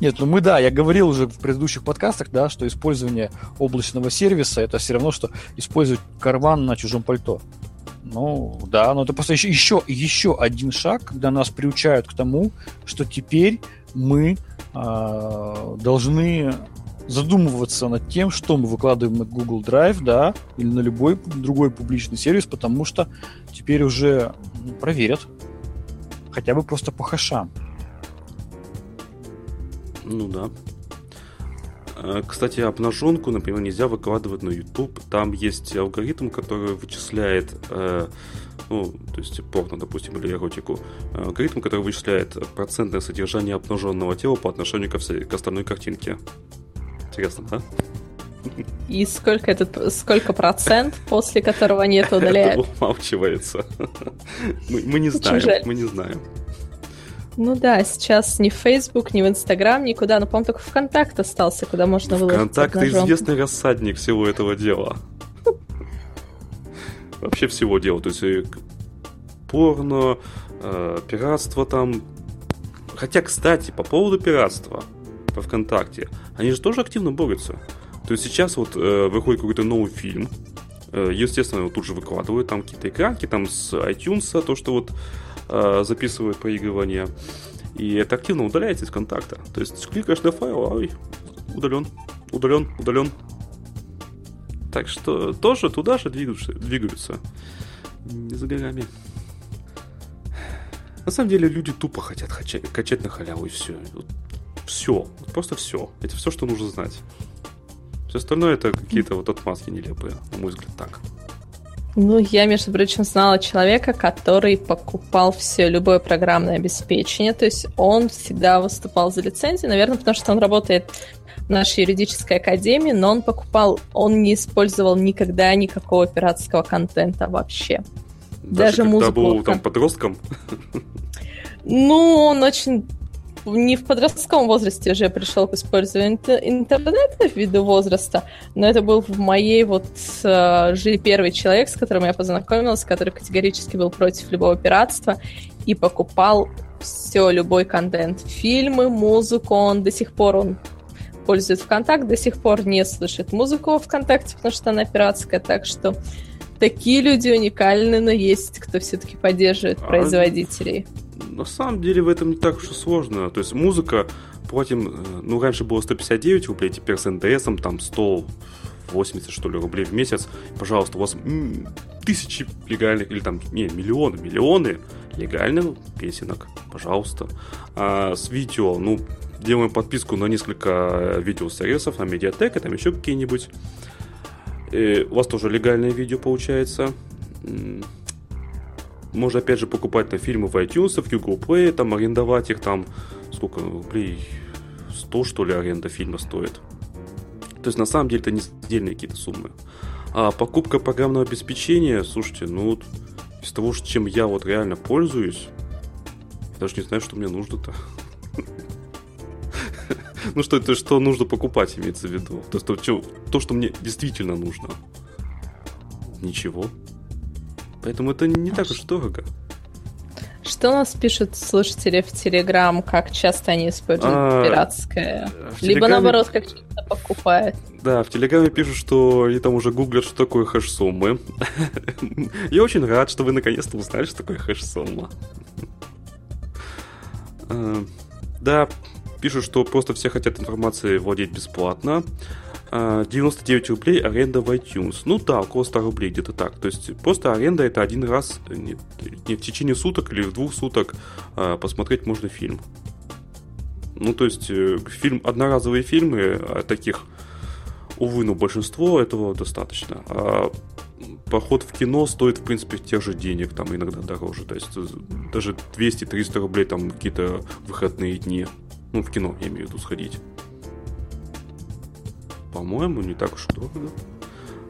Нет, ну мы, да, я говорил уже в предыдущих подкастах, да, что использование облачного сервиса это все равно, что использовать карман на чужом пальто. Ну, да, но это просто еще, еще, еще один шаг, когда нас приучают к тому, что теперь мы э, должны задумываться над тем, что мы выкладываем на Google Drive, да, или на любой другой публичный сервис, потому что теперь уже ну, проверят. Хотя бы просто по хэшам. Ну да. А, кстати, обнаженку, например, нельзя выкладывать на YouTube. Там есть алгоритм, который вычисляет, э, ну, то есть порно, допустим, или эротику. Алгоритм, который вычисляет процентное содержание обнаженного тела по отношению всей, к остальной картинке. Интересно, да? И сколько это, сколько процент, после которого нет удаляют? *laughs* Это умалчивается. *laughs* Мы, мы не знаем, мы не знаем. Ну да, сейчас ни в Facebook, ни в Instagram, никуда. Но, по-моему, только ВКонтакт остался, куда можно выложить ВКонтакт известный рассадник всего этого дела. *laughs* Вообще всего дела. То есть э, порно, э, пиратство там. Хотя, кстати, по поводу пиратства по ВКонтакте, они же тоже активно борются. То есть сейчас вот э, выходит какой-то новый фильм, э, естественно, его тут же выкладывают, там какие-то экранки, там с iTunes, то, что вот э, записывает проигрывание. И это активно удаляется из контакта. То есть кликаешь на файл, ой, удален, удален, удален. Так что тоже туда же двигаются. двигаются. Не за горами. На самом деле люди тупо хотят качать, качать на халяву и все. Вот все. Вот просто все. Это все, что нужно знать. Все остальное это какие-то вот отмазки нелепые, на мой взгляд, так. Ну, я, между прочим, знала человека, который покупал все, любое программное обеспечение. То есть он всегда выступал за лицензию, наверное, потому что он работает в нашей юридической академии, но он покупал, он не использовал никогда никакого пиратского контента вообще. Даже, Даже музыку. был там подростком? *laughs* Ну, он очень не в подростковом возрасте уже пришел к использованию интернета ввиду возраста, но это был в моей вот э, жизни первый человек, с которым я познакомилась, который категорически был против любого пиратства и покупал все, любой контент. Фильмы, музыку, он до сих пор он пользует ВКонтакт, до сих пор не слышит музыку во ВКонтакте, потому что она пиратская, так что такие люди уникальны, но есть кто все-таки поддерживает а, производителей на самом деле в этом не так уж и сложно. То есть музыка платим, э, ну, раньше было 159 рублей, теперь с НДСом там 180, что ли, рублей в месяц. Пожалуйста, у вас тысячи легальных, или там, не, миллионы, миллионы легальных песенок, пожалуйста. А с видео, ну, делаем подписку на несколько видеосервисов, на Медиатек, и там еще какие-нибудь. И у вас тоже легальное видео получается. Можно опять же покупать на фильмы в iTunes, в Google Play, там арендовать их там, сколько рублей, 100 что ли аренда фильма стоит. То есть на самом деле это не отдельные какие-то суммы. А покупка программного обеспечения, слушайте, ну вот из того, чем я вот реально пользуюсь, я даже не знаю, что мне нужно-то. *laughs* Ну что это, что нужно покупать, имеется в виду. То, есть, то, то, что мне действительно нужно. Ничего. Поэтому это не так уж дорого. Что у нас пишут слушатели в Телеграм, как часто они используют а, пиратское? Либо наоборот, как часто покупают. Да, в Телеграме пишут, что они там уже гуглят, что такое хэш-суммы. *laughs* Я очень рад, что вы наконец-то узнали, что такое хэш-сумма. А, да, пишут, что просто все хотят информацией владеть бесплатно. 99 а, рублей аренда в iTunes. Ну да, около 100 рублей, где-то так. То есть просто аренда это один раз, не, не в течение суток или в двух суток а, посмотреть можно фильм. Ну, то есть, э, фильм, одноразовые фильмы, а таких, увы, но большинство этого достаточно. А поход в кино стоит, в принципе, тех же денег, там иногда дороже. То есть, э, даже 200-300 рублей там какие-то выходные дни. Ну, в кино, я имею в виду, сходить по-моему, не так уж дорого.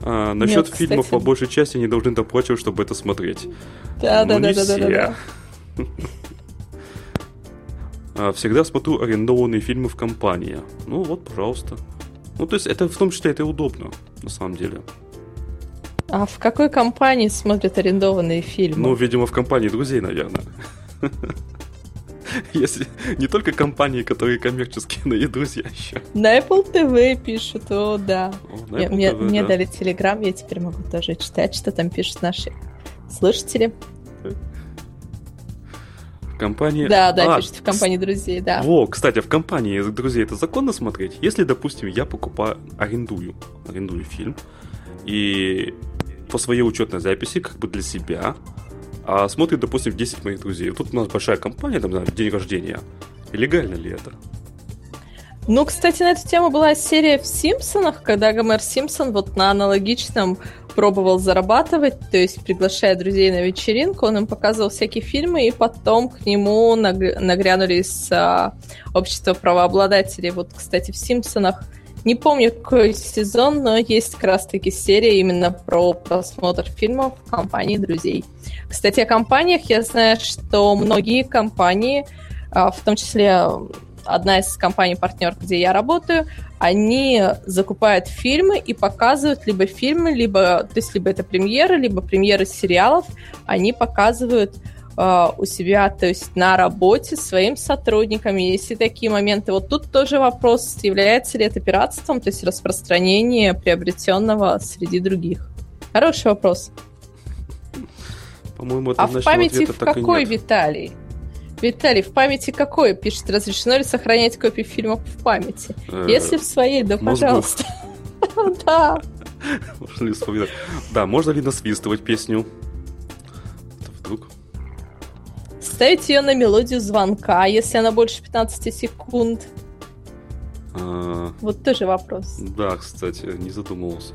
А, насчет Нет, фильмов, по большей части, они должны доплачивать, чтобы это смотреть. Да, да, да, да, да, да, да. Всегда смотрю арендованные фильмы в компании. Ну вот, пожалуйста. Ну, то есть, это в том числе это удобно, на самом деле. А в какой компании смотрят арендованные фильмы? Ну, видимо, в компании друзей, наверное. *laughs* *laughs* Если не только компании, которые коммерческие, но и друзья еще. На Apple TV пишут, о, да. О, я, мне, TV, мне да. дали Телеграм, я теперь могу тоже читать, что там пишут наши слушатели. В компании... Да, да, а, пишут в компании друзей, да. Во, кстати, в компании друзей это законно смотреть? Если, допустим, я покупаю, арендую, арендую фильм, и по своей учетной записи, как бы для себя, а смотрит, допустим, 10 моих друзей. Тут у нас большая компания, там, знаю, день рождения. Легально ли это? Ну, кстати, на эту тему была серия в Симпсонах, когда Гомер Симпсон вот на аналогичном пробовал зарабатывать, то есть приглашая друзей на вечеринку, он им показывал всякие фильмы, и потом к нему нагрянули из а, общества правообладателей. Вот, кстати, в Симпсонах не помню, какой сезон, но есть как раз-таки серия именно про просмотр фильмов в компании друзей. Кстати, о компаниях я знаю, что многие компании, а, в том числе одна из компаний-партнер, где я работаю, они закупают фильмы и показывают либо фильмы, либо, то есть либо это премьеры, либо премьеры сериалов, они показывают э, у себя, то есть на работе своим сотрудникам, если такие моменты. Вот тут тоже вопрос, является ли это пиратством, то есть распространение приобретенного среди других. Хороший вопрос. По-моему, а в памяти в какой, Виталий? Виталий, в памяти какой? Пишет, разрешено ли сохранять копии фильмов в памяти? Э, Если в своей, да пожалуйста. *laughs* Да. Можно ли вспоминать? Да, можно ли насвистывать песню? Вдруг? Ставить ее на мелодию звонка, если она больше 15 секунд. А... Вот тоже вопрос. Да, кстати, не задумывался.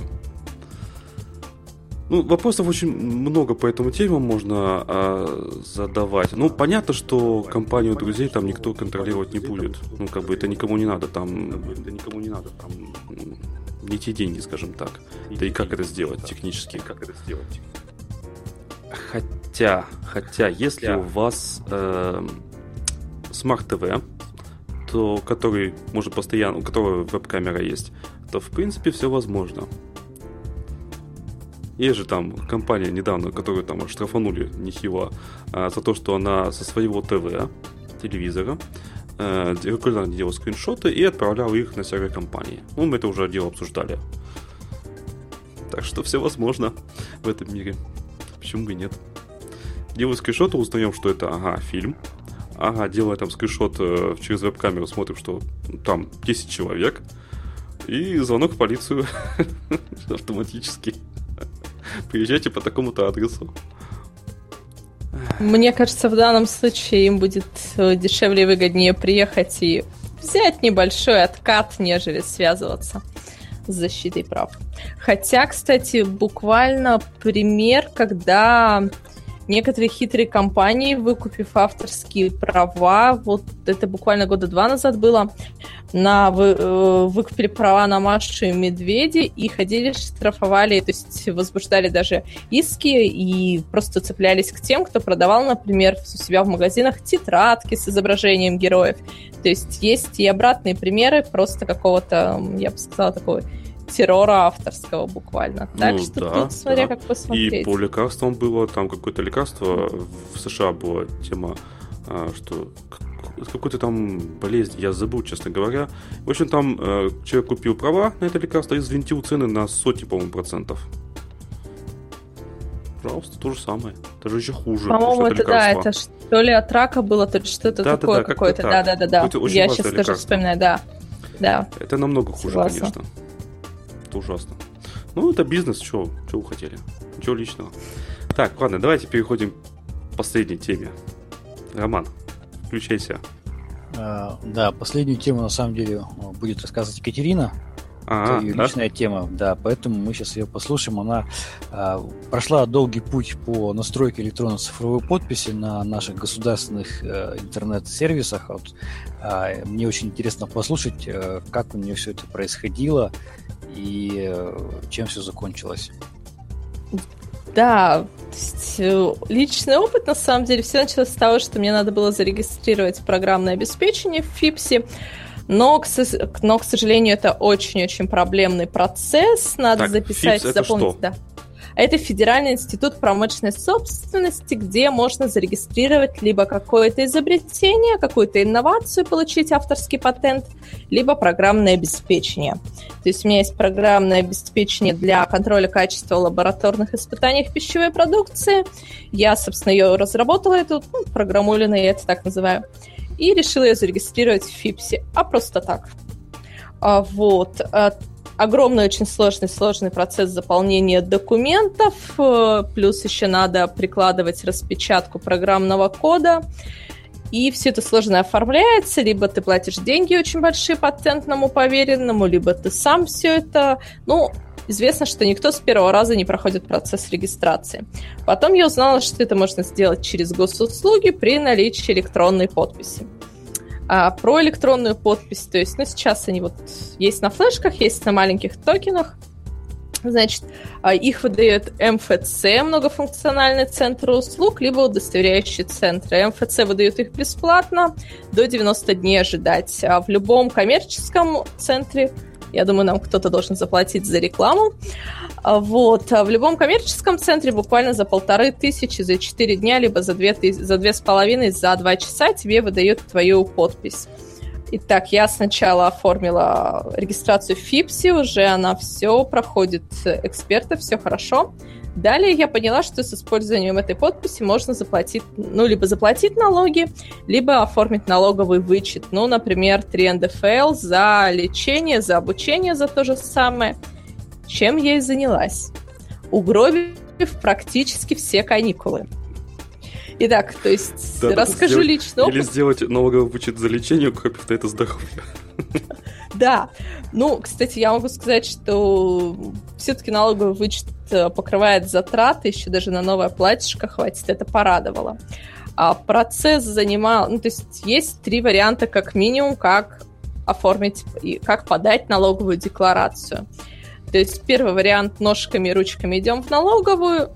Ну, вопросов очень много по этому теме можно а, задавать. Ну, понятно, что компанию друзей там никто контролировать не будет. Ну, как бы это никому не надо, там это никому не надо, там не те деньги, скажем так. Да и как это сделать технически? Как это сделать? Хотя, хотя, если yeah. у вас э, Smart TV, то который может постоянно, у которого веб-камера есть, то в принципе все возможно. Есть же там компания недавно, которую там штрафанули нехило э, за то, что она со своего ТВ, телевизора, э, регулярно делала скриншоты и отправляла их на сервер компании. Ну, мы это уже дело обсуждали. Так что все возможно в этом мире. Почему бы нет? Делаю скриншот, узнаем, что это, ага, фильм. Ага, делая там скриншот э, через веб-камеру, смотрим, что там 10 человек. И звонок в полицию *laughs* автоматически. Приезжайте по такому-то адресу. Мне кажется, в данном случае им будет э, дешевле и выгоднее приехать и взять небольшой откат, нежели связываться с защитой прав. Хотя, кстати, буквально пример, когда некоторые хитрые компании, выкупив авторские права, вот это буквально года два назад было, на, вы, э, выкупили права на Машу и Медведи и ходили, штрафовали, то есть возбуждали даже иски и просто цеплялись к тем, кто продавал, например, у себя в магазинах тетрадки с изображением героев. То есть есть и обратные примеры просто какого-то, я бы сказала, такого террора авторского буквально. Так ну, что да, тут смотря да. как посмотреть. И по лекарствам было, там какое-то лекарство в США была тема, а, что какой-то там болезнь, я забыл, честно говоря. В общем, там э, человек купил права на это лекарство и взвинтил цены на сотни, по-моему, процентов. Пожалуйста, то же самое. Даже еще хуже. По-моему, это, лекарство. да, это что ли от рака было, то ли что-то да, такое да, да, какое-то. Да-да-да. Я сейчас тоже вспоминаю, да. Да. Это намного хуже, Согласна. конечно это ужасно. Ну, это бизнес, что вы хотели? Ничего личного. Так, ладно, давайте переходим к последней теме. Роман, включайся. А, да, последнюю тему на самом деле будет рассказывать Екатерина. А, это ее да? личная тема, да, поэтому мы сейчас ее послушаем. Она а, прошла долгий путь по настройке электронной цифровой подписи на наших государственных а, интернет-сервисах. Вот, а, мне очень интересно послушать, а, как у нее все это происходило и э, чем все закончилось. Да, э, личный опыт, на самом деле, все началось с того, что мне надо было зарегистрировать программное обеспечение в ФИПСе, но, к, но, к сожалению, это очень-очень проблемный процесс. Надо так, записать, ФИПС запомнить, да. Это Федеральный институт промышленной собственности, где можно зарегистрировать либо какое-то изобретение, какую-то инновацию, получить авторский патент, либо программное обеспечение. То есть у меня есть программное обеспечение для контроля качества лабораторных испытаний пищевой продукции. Я, собственно, ее разработала, эту ну, программулина, я это так называю, и решила ее зарегистрировать в ФИПСе, а просто так. А, вот. А, огромный, очень сложный, сложный процесс заполнения документов, э, плюс еще надо прикладывать распечатку программного кода, и все это сложно оформляется, либо ты платишь деньги очень большие патентному поверенному, либо ты сам все это, ну, известно, что никто с первого раза не проходит процесс регистрации. Потом я узнала, что это можно сделать через госуслуги при наличии электронной подписи. А, про электронную подпись, то есть, ну, сейчас они вот есть на флешках, есть на маленьких токенах. Значит, а, их выдает МФЦ, многофункциональный центр услуг, либо удостоверяющие центры. МФЦ выдают их бесплатно, до 90 дней ожидать. А в любом коммерческом центре я думаю, нам кто-то должен заплатить за рекламу. А, вот. А в любом коммерческом центре буквально за полторы тысячи, за четыре дня, либо за две, за две с половиной, за два часа тебе выдают твою подпись. Итак, я сначала оформила регистрацию в ФИПСе, уже она все проходит эксперты, все хорошо. Далее я поняла, что с использованием этой подписи можно заплатить, ну, либо заплатить налоги, либо оформить налоговый вычет. Ну, например, 3 НДФЛ за лечение, за обучение, за то же самое. Чем я и занялась. Угробив практически все каникулы. Итак, то есть да, расскажу сделать, лично опыт. Или сделать налоговый вычет за лечение, копив на это здоровье. *laughs* Да. Ну, кстати, я могу сказать, что все-таки налоговый вычет э, покрывает затраты, еще даже на новое платьишко хватит, это порадовало. А процесс занимал, ну, то есть есть три варианта как минимум, как оформить и как подать налоговую декларацию. То есть первый вариант ножками и ручками идем в налоговую,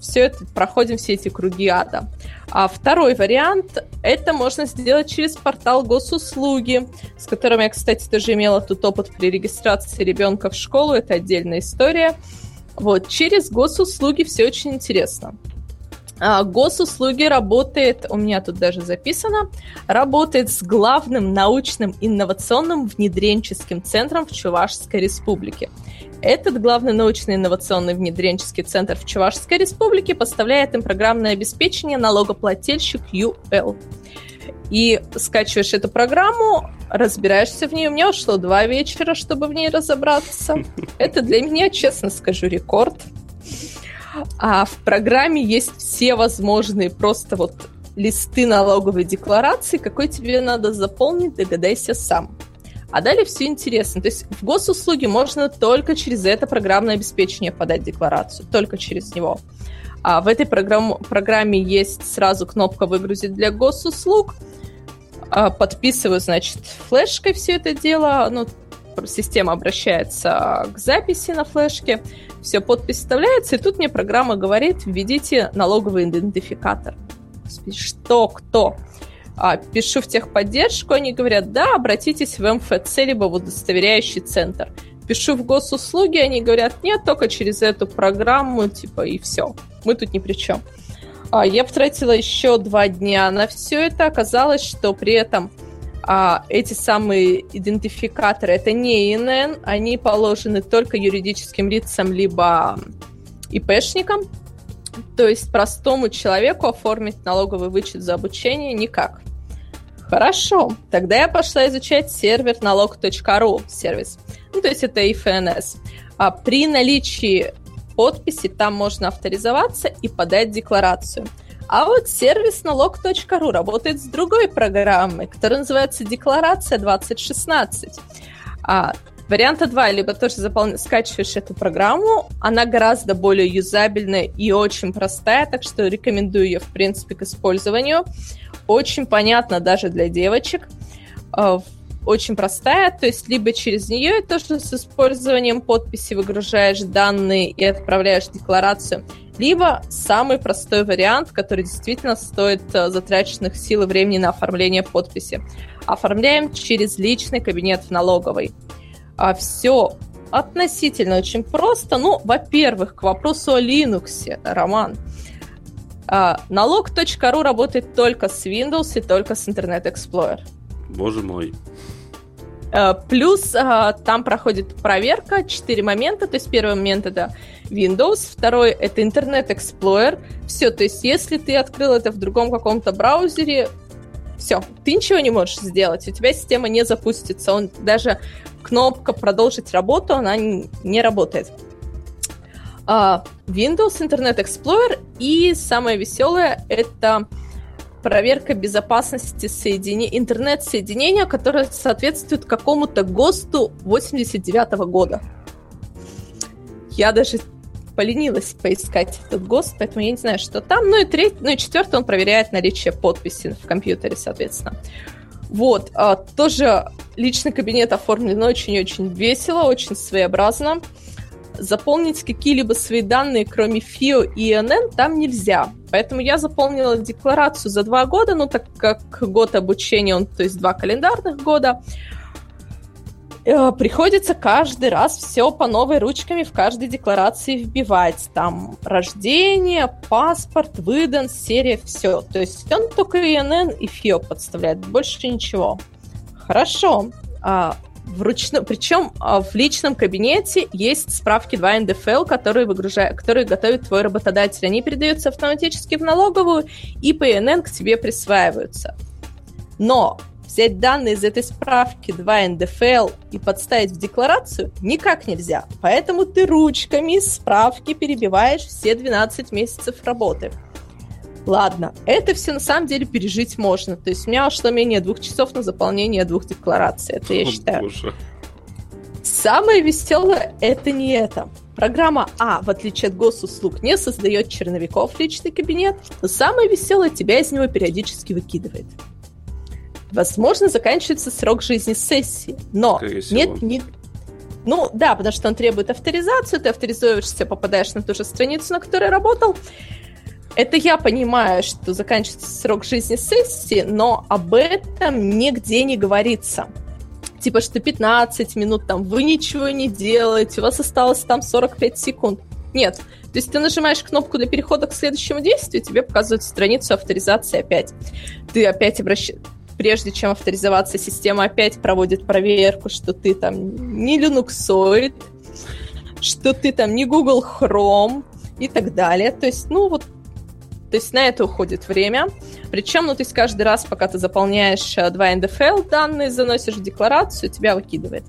все это, проходим все эти круги ада. А второй вариант, это можно сделать через портал госуслуги, с которым я, кстати, тоже имела тут опыт при регистрации ребенка в школу, это отдельная история. Вот, через госуслуги все очень интересно. А, госуслуги работает, у меня тут даже записано, работает с главным научным инновационным внедренческим центром в Чувашской республике. Этот главный научно-инновационный внедренческий центр в Чувашской республике поставляет им программное обеспечение налогоплательщик UL. И скачиваешь эту программу, разбираешься в ней. У меня ушло два вечера, чтобы в ней разобраться. *laughs* Это для меня, честно скажу, рекорд. А в программе есть все возможные просто вот листы налоговой декларации, какой тебе надо заполнить, догадайся сам. А далее все интересно. То есть в госуслуги можно только через это программное обеспечение подать декларацию, только через него. А в этой программ, программе есть сразу кнопка «Выгрузить для госуслуг». А, подписываю, значит, флешкой все это дело. Ну, система обращается к записи на флешке. Все, подпись вставляется, и тут мне программа говорит, введите налоговый идентификатор. Что, кто? А, пишу в техподдержку, они говорят, да, обратитесь в МФЦ, либо в удостоверяющий центр. Пишу в госуслуги, они говорят, нет, только через эту программу, типа, и все. Мы тут ни при чем. А, я потратила еще два дня на все это. Оказалось, что при этом а, эти самые идентификаторы это не ИНН, они положены только юридическим лицам либо ИПшникам. То есть простому человеку оформить налоговый вычет за обучение никак. Хорошо, тогда я пошла изучать сервер налог.ру сервис. Ну, то есть это ИФНС. А при наличии подписи там можно авторизоваться и подать декларацию. А вот сервис налог.ру работает с другой программой, которая называется Декларация 2016. А, варианта 2, либо тоже запол... скачиваешь эту программу, она гораздо более юзабельная и очень простая, так что рекомендую ее, в принципе, к использованию очень понятно даже для девочек, э, очень простая, то есть либо через нее тоже с использованием подписи выгружаешь данные и отправляешь декларацию, либо самый простой вариант, который действительно стоит э, затраченных сил и времени на оформление подписи. Оформляем через личный кабинет в налоговой. А все относительно очень просто. Ну, во-первых, к вопросу о Linux, Роман. А, налог.ру работает только с Windows и только с Internet Explorer. Боже мой. А, плюс а, там проходит проверка, четыре момента. То есть первый момент это Windows, второй это Internet Explorer. Все, то есть если ты открыл это в другом каком-то браузере, все, ты ничего не можешь сделать, у тебя система не запустится. Он даже кнопка продолжить работу, она не работает. А, Windows, Internet Explorer и самое веселое это проверка безопасности соединения, интернет-соединения, которое соответствует какому-то ГОСТу 89 -го года. Я даже поленилась поискать этот ГОСТ, поэтому я не знаю, что там. Ну и третий, ну и четвертый он проверяет наличие подписи в компьютере, соответственно. Вот, а, тоже личный кабинет оформлен очень-очень весело, очень своеобразно заполнить какие-либо свои данные, кроме ФИО и ИНН, там нельзя. Поэтому я заполнила декларацию за два года, ну так как год обучения, он, то есть два календарных года. Э, приходится каждый раз все по новой ручками в каждой декларации вбивать. Там рождение, паспорт, выдан, серия, все. То есть он только ИНН и ФИО подставляет, больше ничего. Хорошо. А, вручную, причем а, в личном кабинете есть справки 2 НДФЛ, которые, выгружают, которые готовит твой работодатель. Они передаются автоматически в налоговую, и ПНН к тебе присваиваются. Но взять данные из этой справки 2 НДФЛ и подставить в декларацию никак нельзя. Поэтому ты ручками из справки перебиваешь все 12 месяцев работы. Ладно, это все на самом деле пережить можно. То есть у меня ушло менее двух часов на заполнение двух деклараций. Это я О, считаю. Боже. Самое веселое это не это. Программа А, в отличие от госуслуг, не создает черновиков в личный кабинет, но самое веселое тебя из него периодически выкидывает. Возможно, заканчивается срок жизни сессии, но нет, не, ну, да, потому что он требует авторизацию, ты авторизуешься, попадаешь на ту же страницу, на которой работал, это я понимаю, что заканчивается срок жизни сессии, но об этом нигде не говорится. Типа, что 15 минут там вы ничего не делаете, у вас осталось там 45 секунд. Нет. То есть ты нажимаешь кнопку для перехода к следующему действию, тебе показывают страницу авторизации опять. Ты опять обращаешься прежде чем авторизоваться, система опять проводит проверку, что ты там не линуксоид, что ты там не Google Chrome и так далее. То есть, ну, вот то есть на это уходит время. Причем, ну, то есть каждый раз, пока ты заполняешь 2 э, НДФЛ данные, заносишь в декларацию, тебя выкидывает.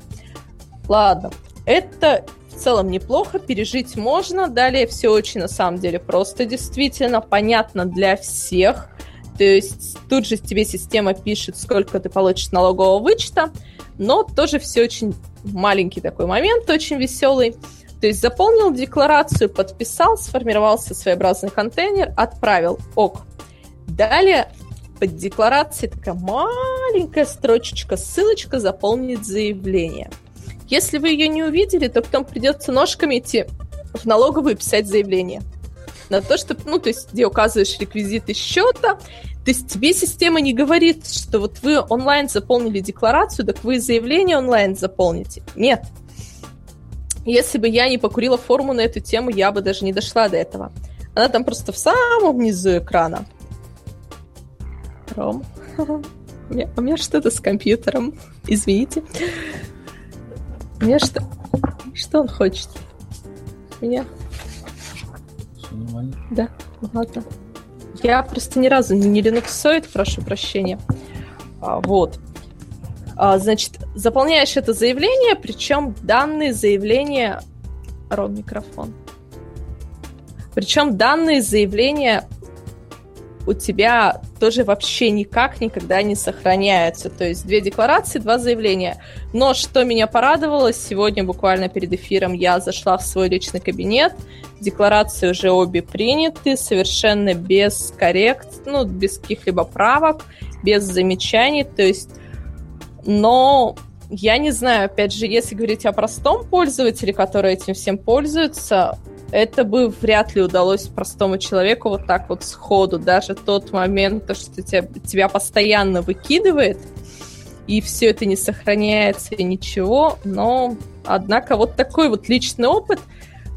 Ладно, это в целом неплохо, пережить можно. Далее все очень, на самом деле, просто действительно понятно для всех. То есть тут же тебе система пишет, сколько ты получишь налогового вычета, но тоже все очень маленький такой момент, очень веселый. То есть заполнил декларацию, подписал, сформировался своеобразный контейнер, отправил. Ок. Далее под декларацией такая маленькая строчечка, ссылочка заполнить заявление. Если вы ее не увидели, то потом придется ножками идти в налоговую писать заявление. На то, что, ну, то есть, где указываешь реквизиты счета, то есть тебе система не говорит, что вот вы онлайн заполнили декларацию, так вы заявление онлайн заполните. Нет. Если бы я не покурила форму на эту тему, я бы даже не дошла до этого. Она там просто в самом низу экрана. Ром, *laughs* у меня, у меня что-то с компьютером. Извините. У меня что... Что он хочет? Меня? Все нормально. Да, ладно. Я просто ни разу не линуксоид, прошу прощения. А, вот. А, значит, заполняешь это заявление, причем данные заявления... Ром, микрофон. Причем данные заявления у тебя тоже вообще никак никогда не сохраняются. То есть две декларации, два заявления. Но что меня порадовало, сегодня буквально перед эфиром я зашла в свой личный кабинет, декларации уже обе приняты, совершенно без коррект, ну, без каких-либо правок, без замечаний, то есть но я не знаю, опять же, если говорить о простом пользователе, который этим всем пользуется, это бы вряд ли удалось простому человеку вот так вот сходу. Даже тот момент, то, что тебя, тебя постоянно выкидывает, и все это не сохраняется, и ничего. Но, однако, вот такой вот личный опыт.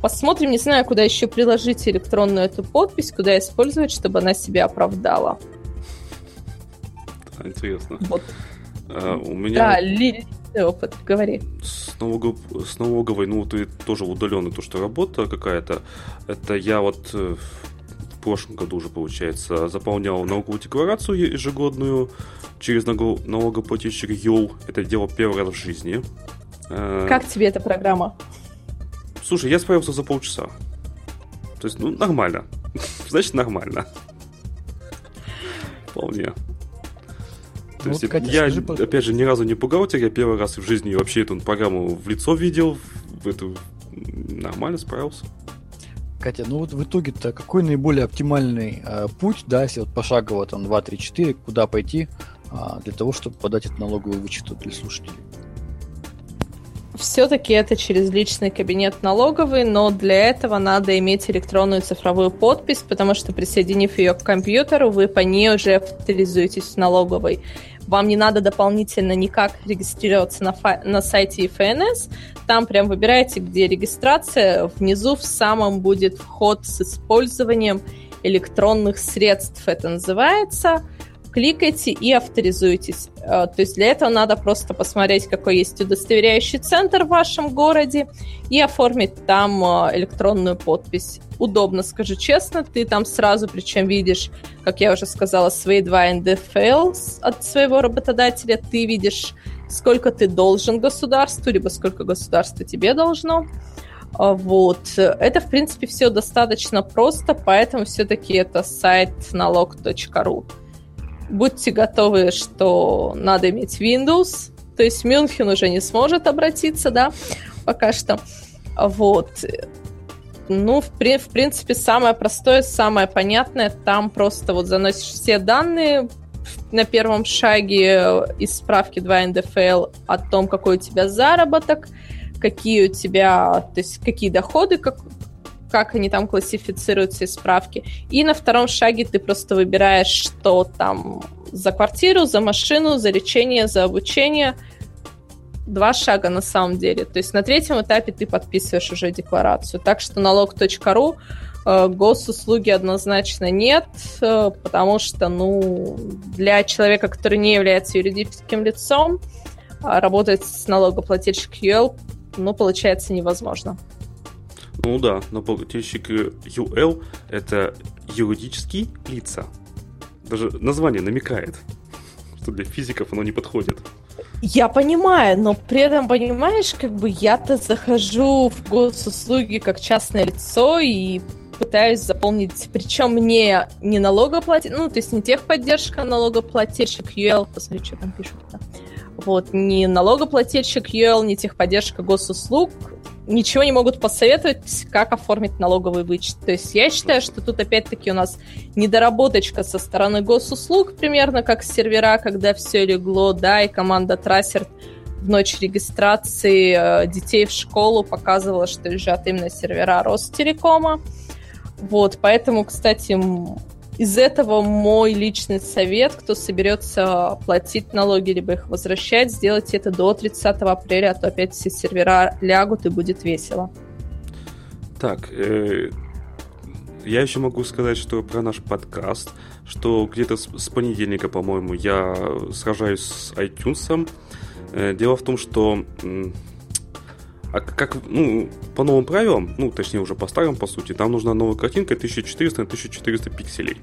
Посмотрим, не знаю, куда еще приложить электронную эту подпись, куда использовать, чтобы она себя оправдала. Интересно. Вот. А, у меня... Да, ли опыт, говори. С, налогов... с налоговой, ну, ты тоже удаленно, то, что работа какая-то, это я вот э, в прошлом году уже, получается, заполнял налоговую декларацию ежегодную через налогоплательщик ЮЛ. Это делал первый раз в жизни. Э, как тебе эта программа? Слушай, я справился за полчаса. То есть, ну, нормально. *laughs* Значит, нормально. Вполне. То ну, есть, Катя, я, скажи, опять же, ни разу не бухгалтер, я первый раз в жизни вообще эту программу в лицо видел, в эту нормально справился. Катя, ну вот в итоге-то какой наиболее оптимальный э, путь, да, если вот пошагово там 2, 3, 4, куда пойти э, для того, чтобы подать эту налоговую вычету для слушателей? Все-таки это через личный кабинет налоговый, но для этого надо иметь электронную цифровую подпись, потому что присоединив ее к компьютеру, вы по ней уже авторизуетесь в налоговой. Вам не надо дополнительно никак регистрироваться на, на сайте ФНС. Там прям выбираете, где регистрация. Внизу в самом будет вход с использованием электронных средств, это называется кликайте и авторизуйтесь. Э, то есть для этого надо просто посмотреть, какой есть удостоверяющий центр в вашем городе и оформить там э, электронную подпись. Удобно, скажу честно, ты там сразу, причем видишь, как я уже сказала, свои два НДФЛ от своего работодателя, ты видишь, сколько ты должен государству, либо сколько государство тебе должно. Э, вот. Это, в принципе, все достаточно просто, поэтому все-таки это сайт налог.ру будьте готовы, что надо иметь Windows, то есть Мюнхен уже не сможет обратиться, да, пока что. Вот. Ну, в, при, в принципе, самое простое, самое понятное, там просто вот заносишь все данные на первом шаге из справки 2 НДФЛ о том, какой у тебя заработок, какие у тебя, то есть какие доходы, как, как они там классифицируются из справки. И на втором шаге ты просто выбираешь, что там за квартиру, за машину, за лечение, за обучение. Два шага на самом деле. То есть на третьем этапе ты подписываешь уже декларацию. Так что налог.ру э, госуслуги однозначно нет, э, потому что, ну, для человека, который не является юридическим лицом, а работать с налогоплательщик UL, ну, получается невозможно. Ну да, но плательщик UL это юридические лица. Даже название намекает, что для физиков оно не подходит. Я понимаю, но при этом, понимаешь, как бы я-то захожу в госуслуги как частное лицо, и пытаюсь заполнить, причем не, не налогоплательщик, ну, то есть не техподдержка, а налогоплательщик UL, посмотри, что там пишут-то. Вот, не налогоплательщик UL, не техподдержка госуслуг, ничего не могут посоветовать, как оформить налоговый вычет. То есть я считаю, что тут опять-таки у нас недоработочка со стороны госуслуг, примерно как сервера, когда все легло, да, и команда Трассер в ночь регистрации э, детей в школу показывала, что лежат именно сервера Ростелекома. Вот, поэтому, кстати, из этого мой личный совет, кто соберется платить налоги, либо их возвращать, сделайте это до 30 апреля, а то опять все сервера лягут и будет весело. Так, э, я еще могу сказать, что про наш подкаст, что где-то с, с понедельника, по-моему, я сражаюсь с iTunes. Э, дело в том, что а как, ну, по новым правилам, ну, точнее, уже по старым, по сути, там нужна новая картинка 1400 на 1400 пикселей.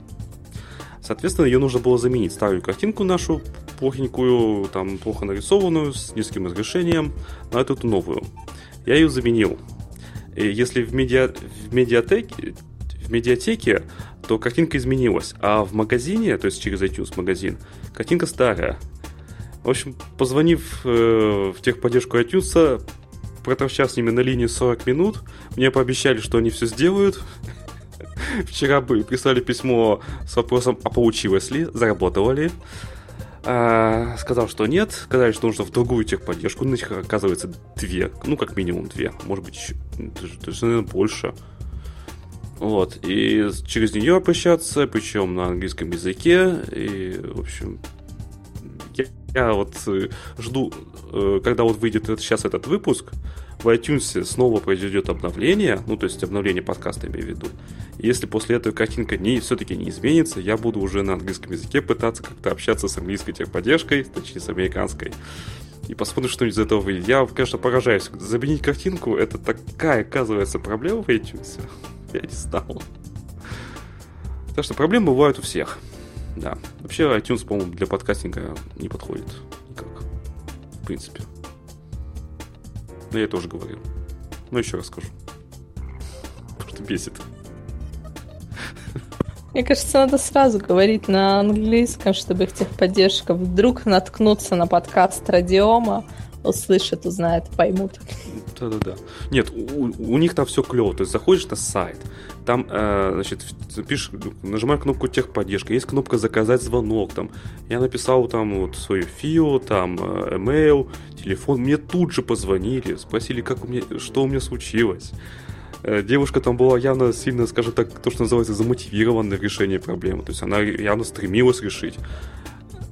Соответственно, ее нужно было заменить старую картинку нашу, плохенькую, там, плохо нарисованную, с низким разрешением, на эту новую. Я ее заменил. И если в, медиа, в, медиатеке, в медиатеке, то картинка изменилась, а в магазине, то есть через iTunes магазин, картинка старая. В общем, позвонив э, в техподдержку iTunes, проторчав с ними на линии 40 минут, мне пообещали, что они все сделают. Вчера бы прислали письмо с вопросом, а получилось ли, заработало ли. А, сказал, что нет. Сказали, что нужно в другую техподдержку. На них оказывается две. Ну, как минимум две. Может быть, еще, даже, наверное, больше. Вот. И через нее обращаться, причем на английском языке. И, в общем, я, я вот э, жду, когда вот выйдет сейчас этот выпуск, в iTunes снова произойдет обновление, ну, то есть обновление подкаста, имею в виду. Если после этого картинка не, все-таки не изменится, я буду уже на английском языке пытаться как-то общаться с английской техподдержкой, точнее, с американской. И посмотрим, что из этого выйдет. Я, конечно, поражаюсь. Заменить картинку — это такая, оказывается, проблема в iTunes. *laughs* Я не знал. Так что проблемы бывают у всех. Да. Вообще iTunes, по-моему, для подкастинга не подходит принципе. Но я это уже говорил. Но еще раз скажу. Что бесит. Мне кажется, надо сразу говорить на английском, чтобы их техподдержка вдруг наткнуться на подкаст Радиома, услышат, узнают, поймут. Да-да-да. Нет, у, у них там все клево. То есть заходишь на сайт, там, э, значит, пишешь, нажимаешь кнопку техподдержка, есть кнопка заказать звонок, там, я написал там вот свою фио, там, э, email, телефон, мне тут же позвонили, спросили, как у меня, что у меня случилось. Э, девушка там была явно сильно, скажем так, то, что называется, замотивирована в решении проблемы, то есть она явно стремилась решить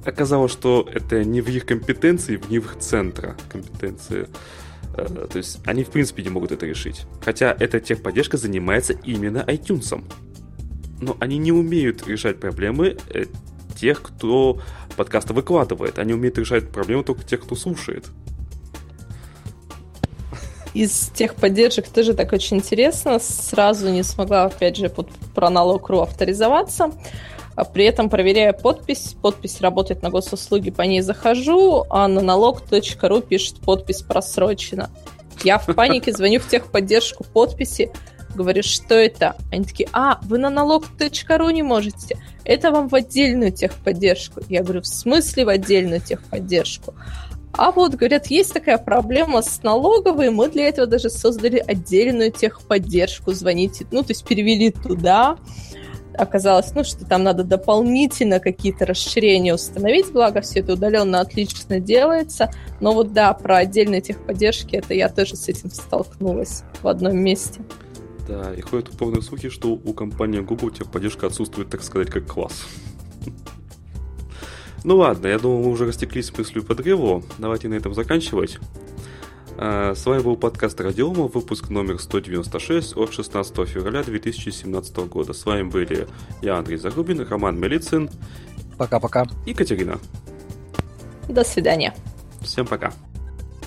оказалось, что это не в их компетенции, в их центра компетенции. Э, то есть они в принципе не могут это решить. Хотя эта техподдержка занимается именно iTunes. Но они не умеют решать проблемы э, тех, кто подкасты выкладывает. Они умеют решать проблемы только тех, кто слушает. Из тех поддержек тоже так очень интересно. Сразу не смогла, опять же, под про налог.ру авторизоваться. При этом проверяя подпись. Подпись работает на госуслуги, по ней захожу, а на налог.ру пишет подпись просрочена. Я в панике звоню в техподдержку подписи, говорю, что это? Они такие, а, вы на налог.ру не можете, это вам в отдельную техподдержку. Я говорю, в смысле в отдельную техподдержку? А вот, говорят, есть такая проблема с налоговой, мы для этого даже создали отдельную техподдержку, звоните, ну, то есть перевели туда, оказалось, ну, что там надо дополнительно какие-то расширения установить, благо все это удаленно отлично делается. Но вот да, про отдельные техподдержки, это я тоже с этим столкнулась в одном месте. Да, и ходят полные слухи, что у компании Google техподдержка отсутствует, так сказать, как класс. Ну ладно, я думаю, мы уже растеклись мыслью по древу. Давайте на этом заканчивать. А, с вами был подкаст Радиома, выпуск номер 196 от 16 февраля 2017 года. С вами были я, Андрей Зарубин, Роман Мелицин. Пока-пока. И Катерина. До свидания. Всем пока.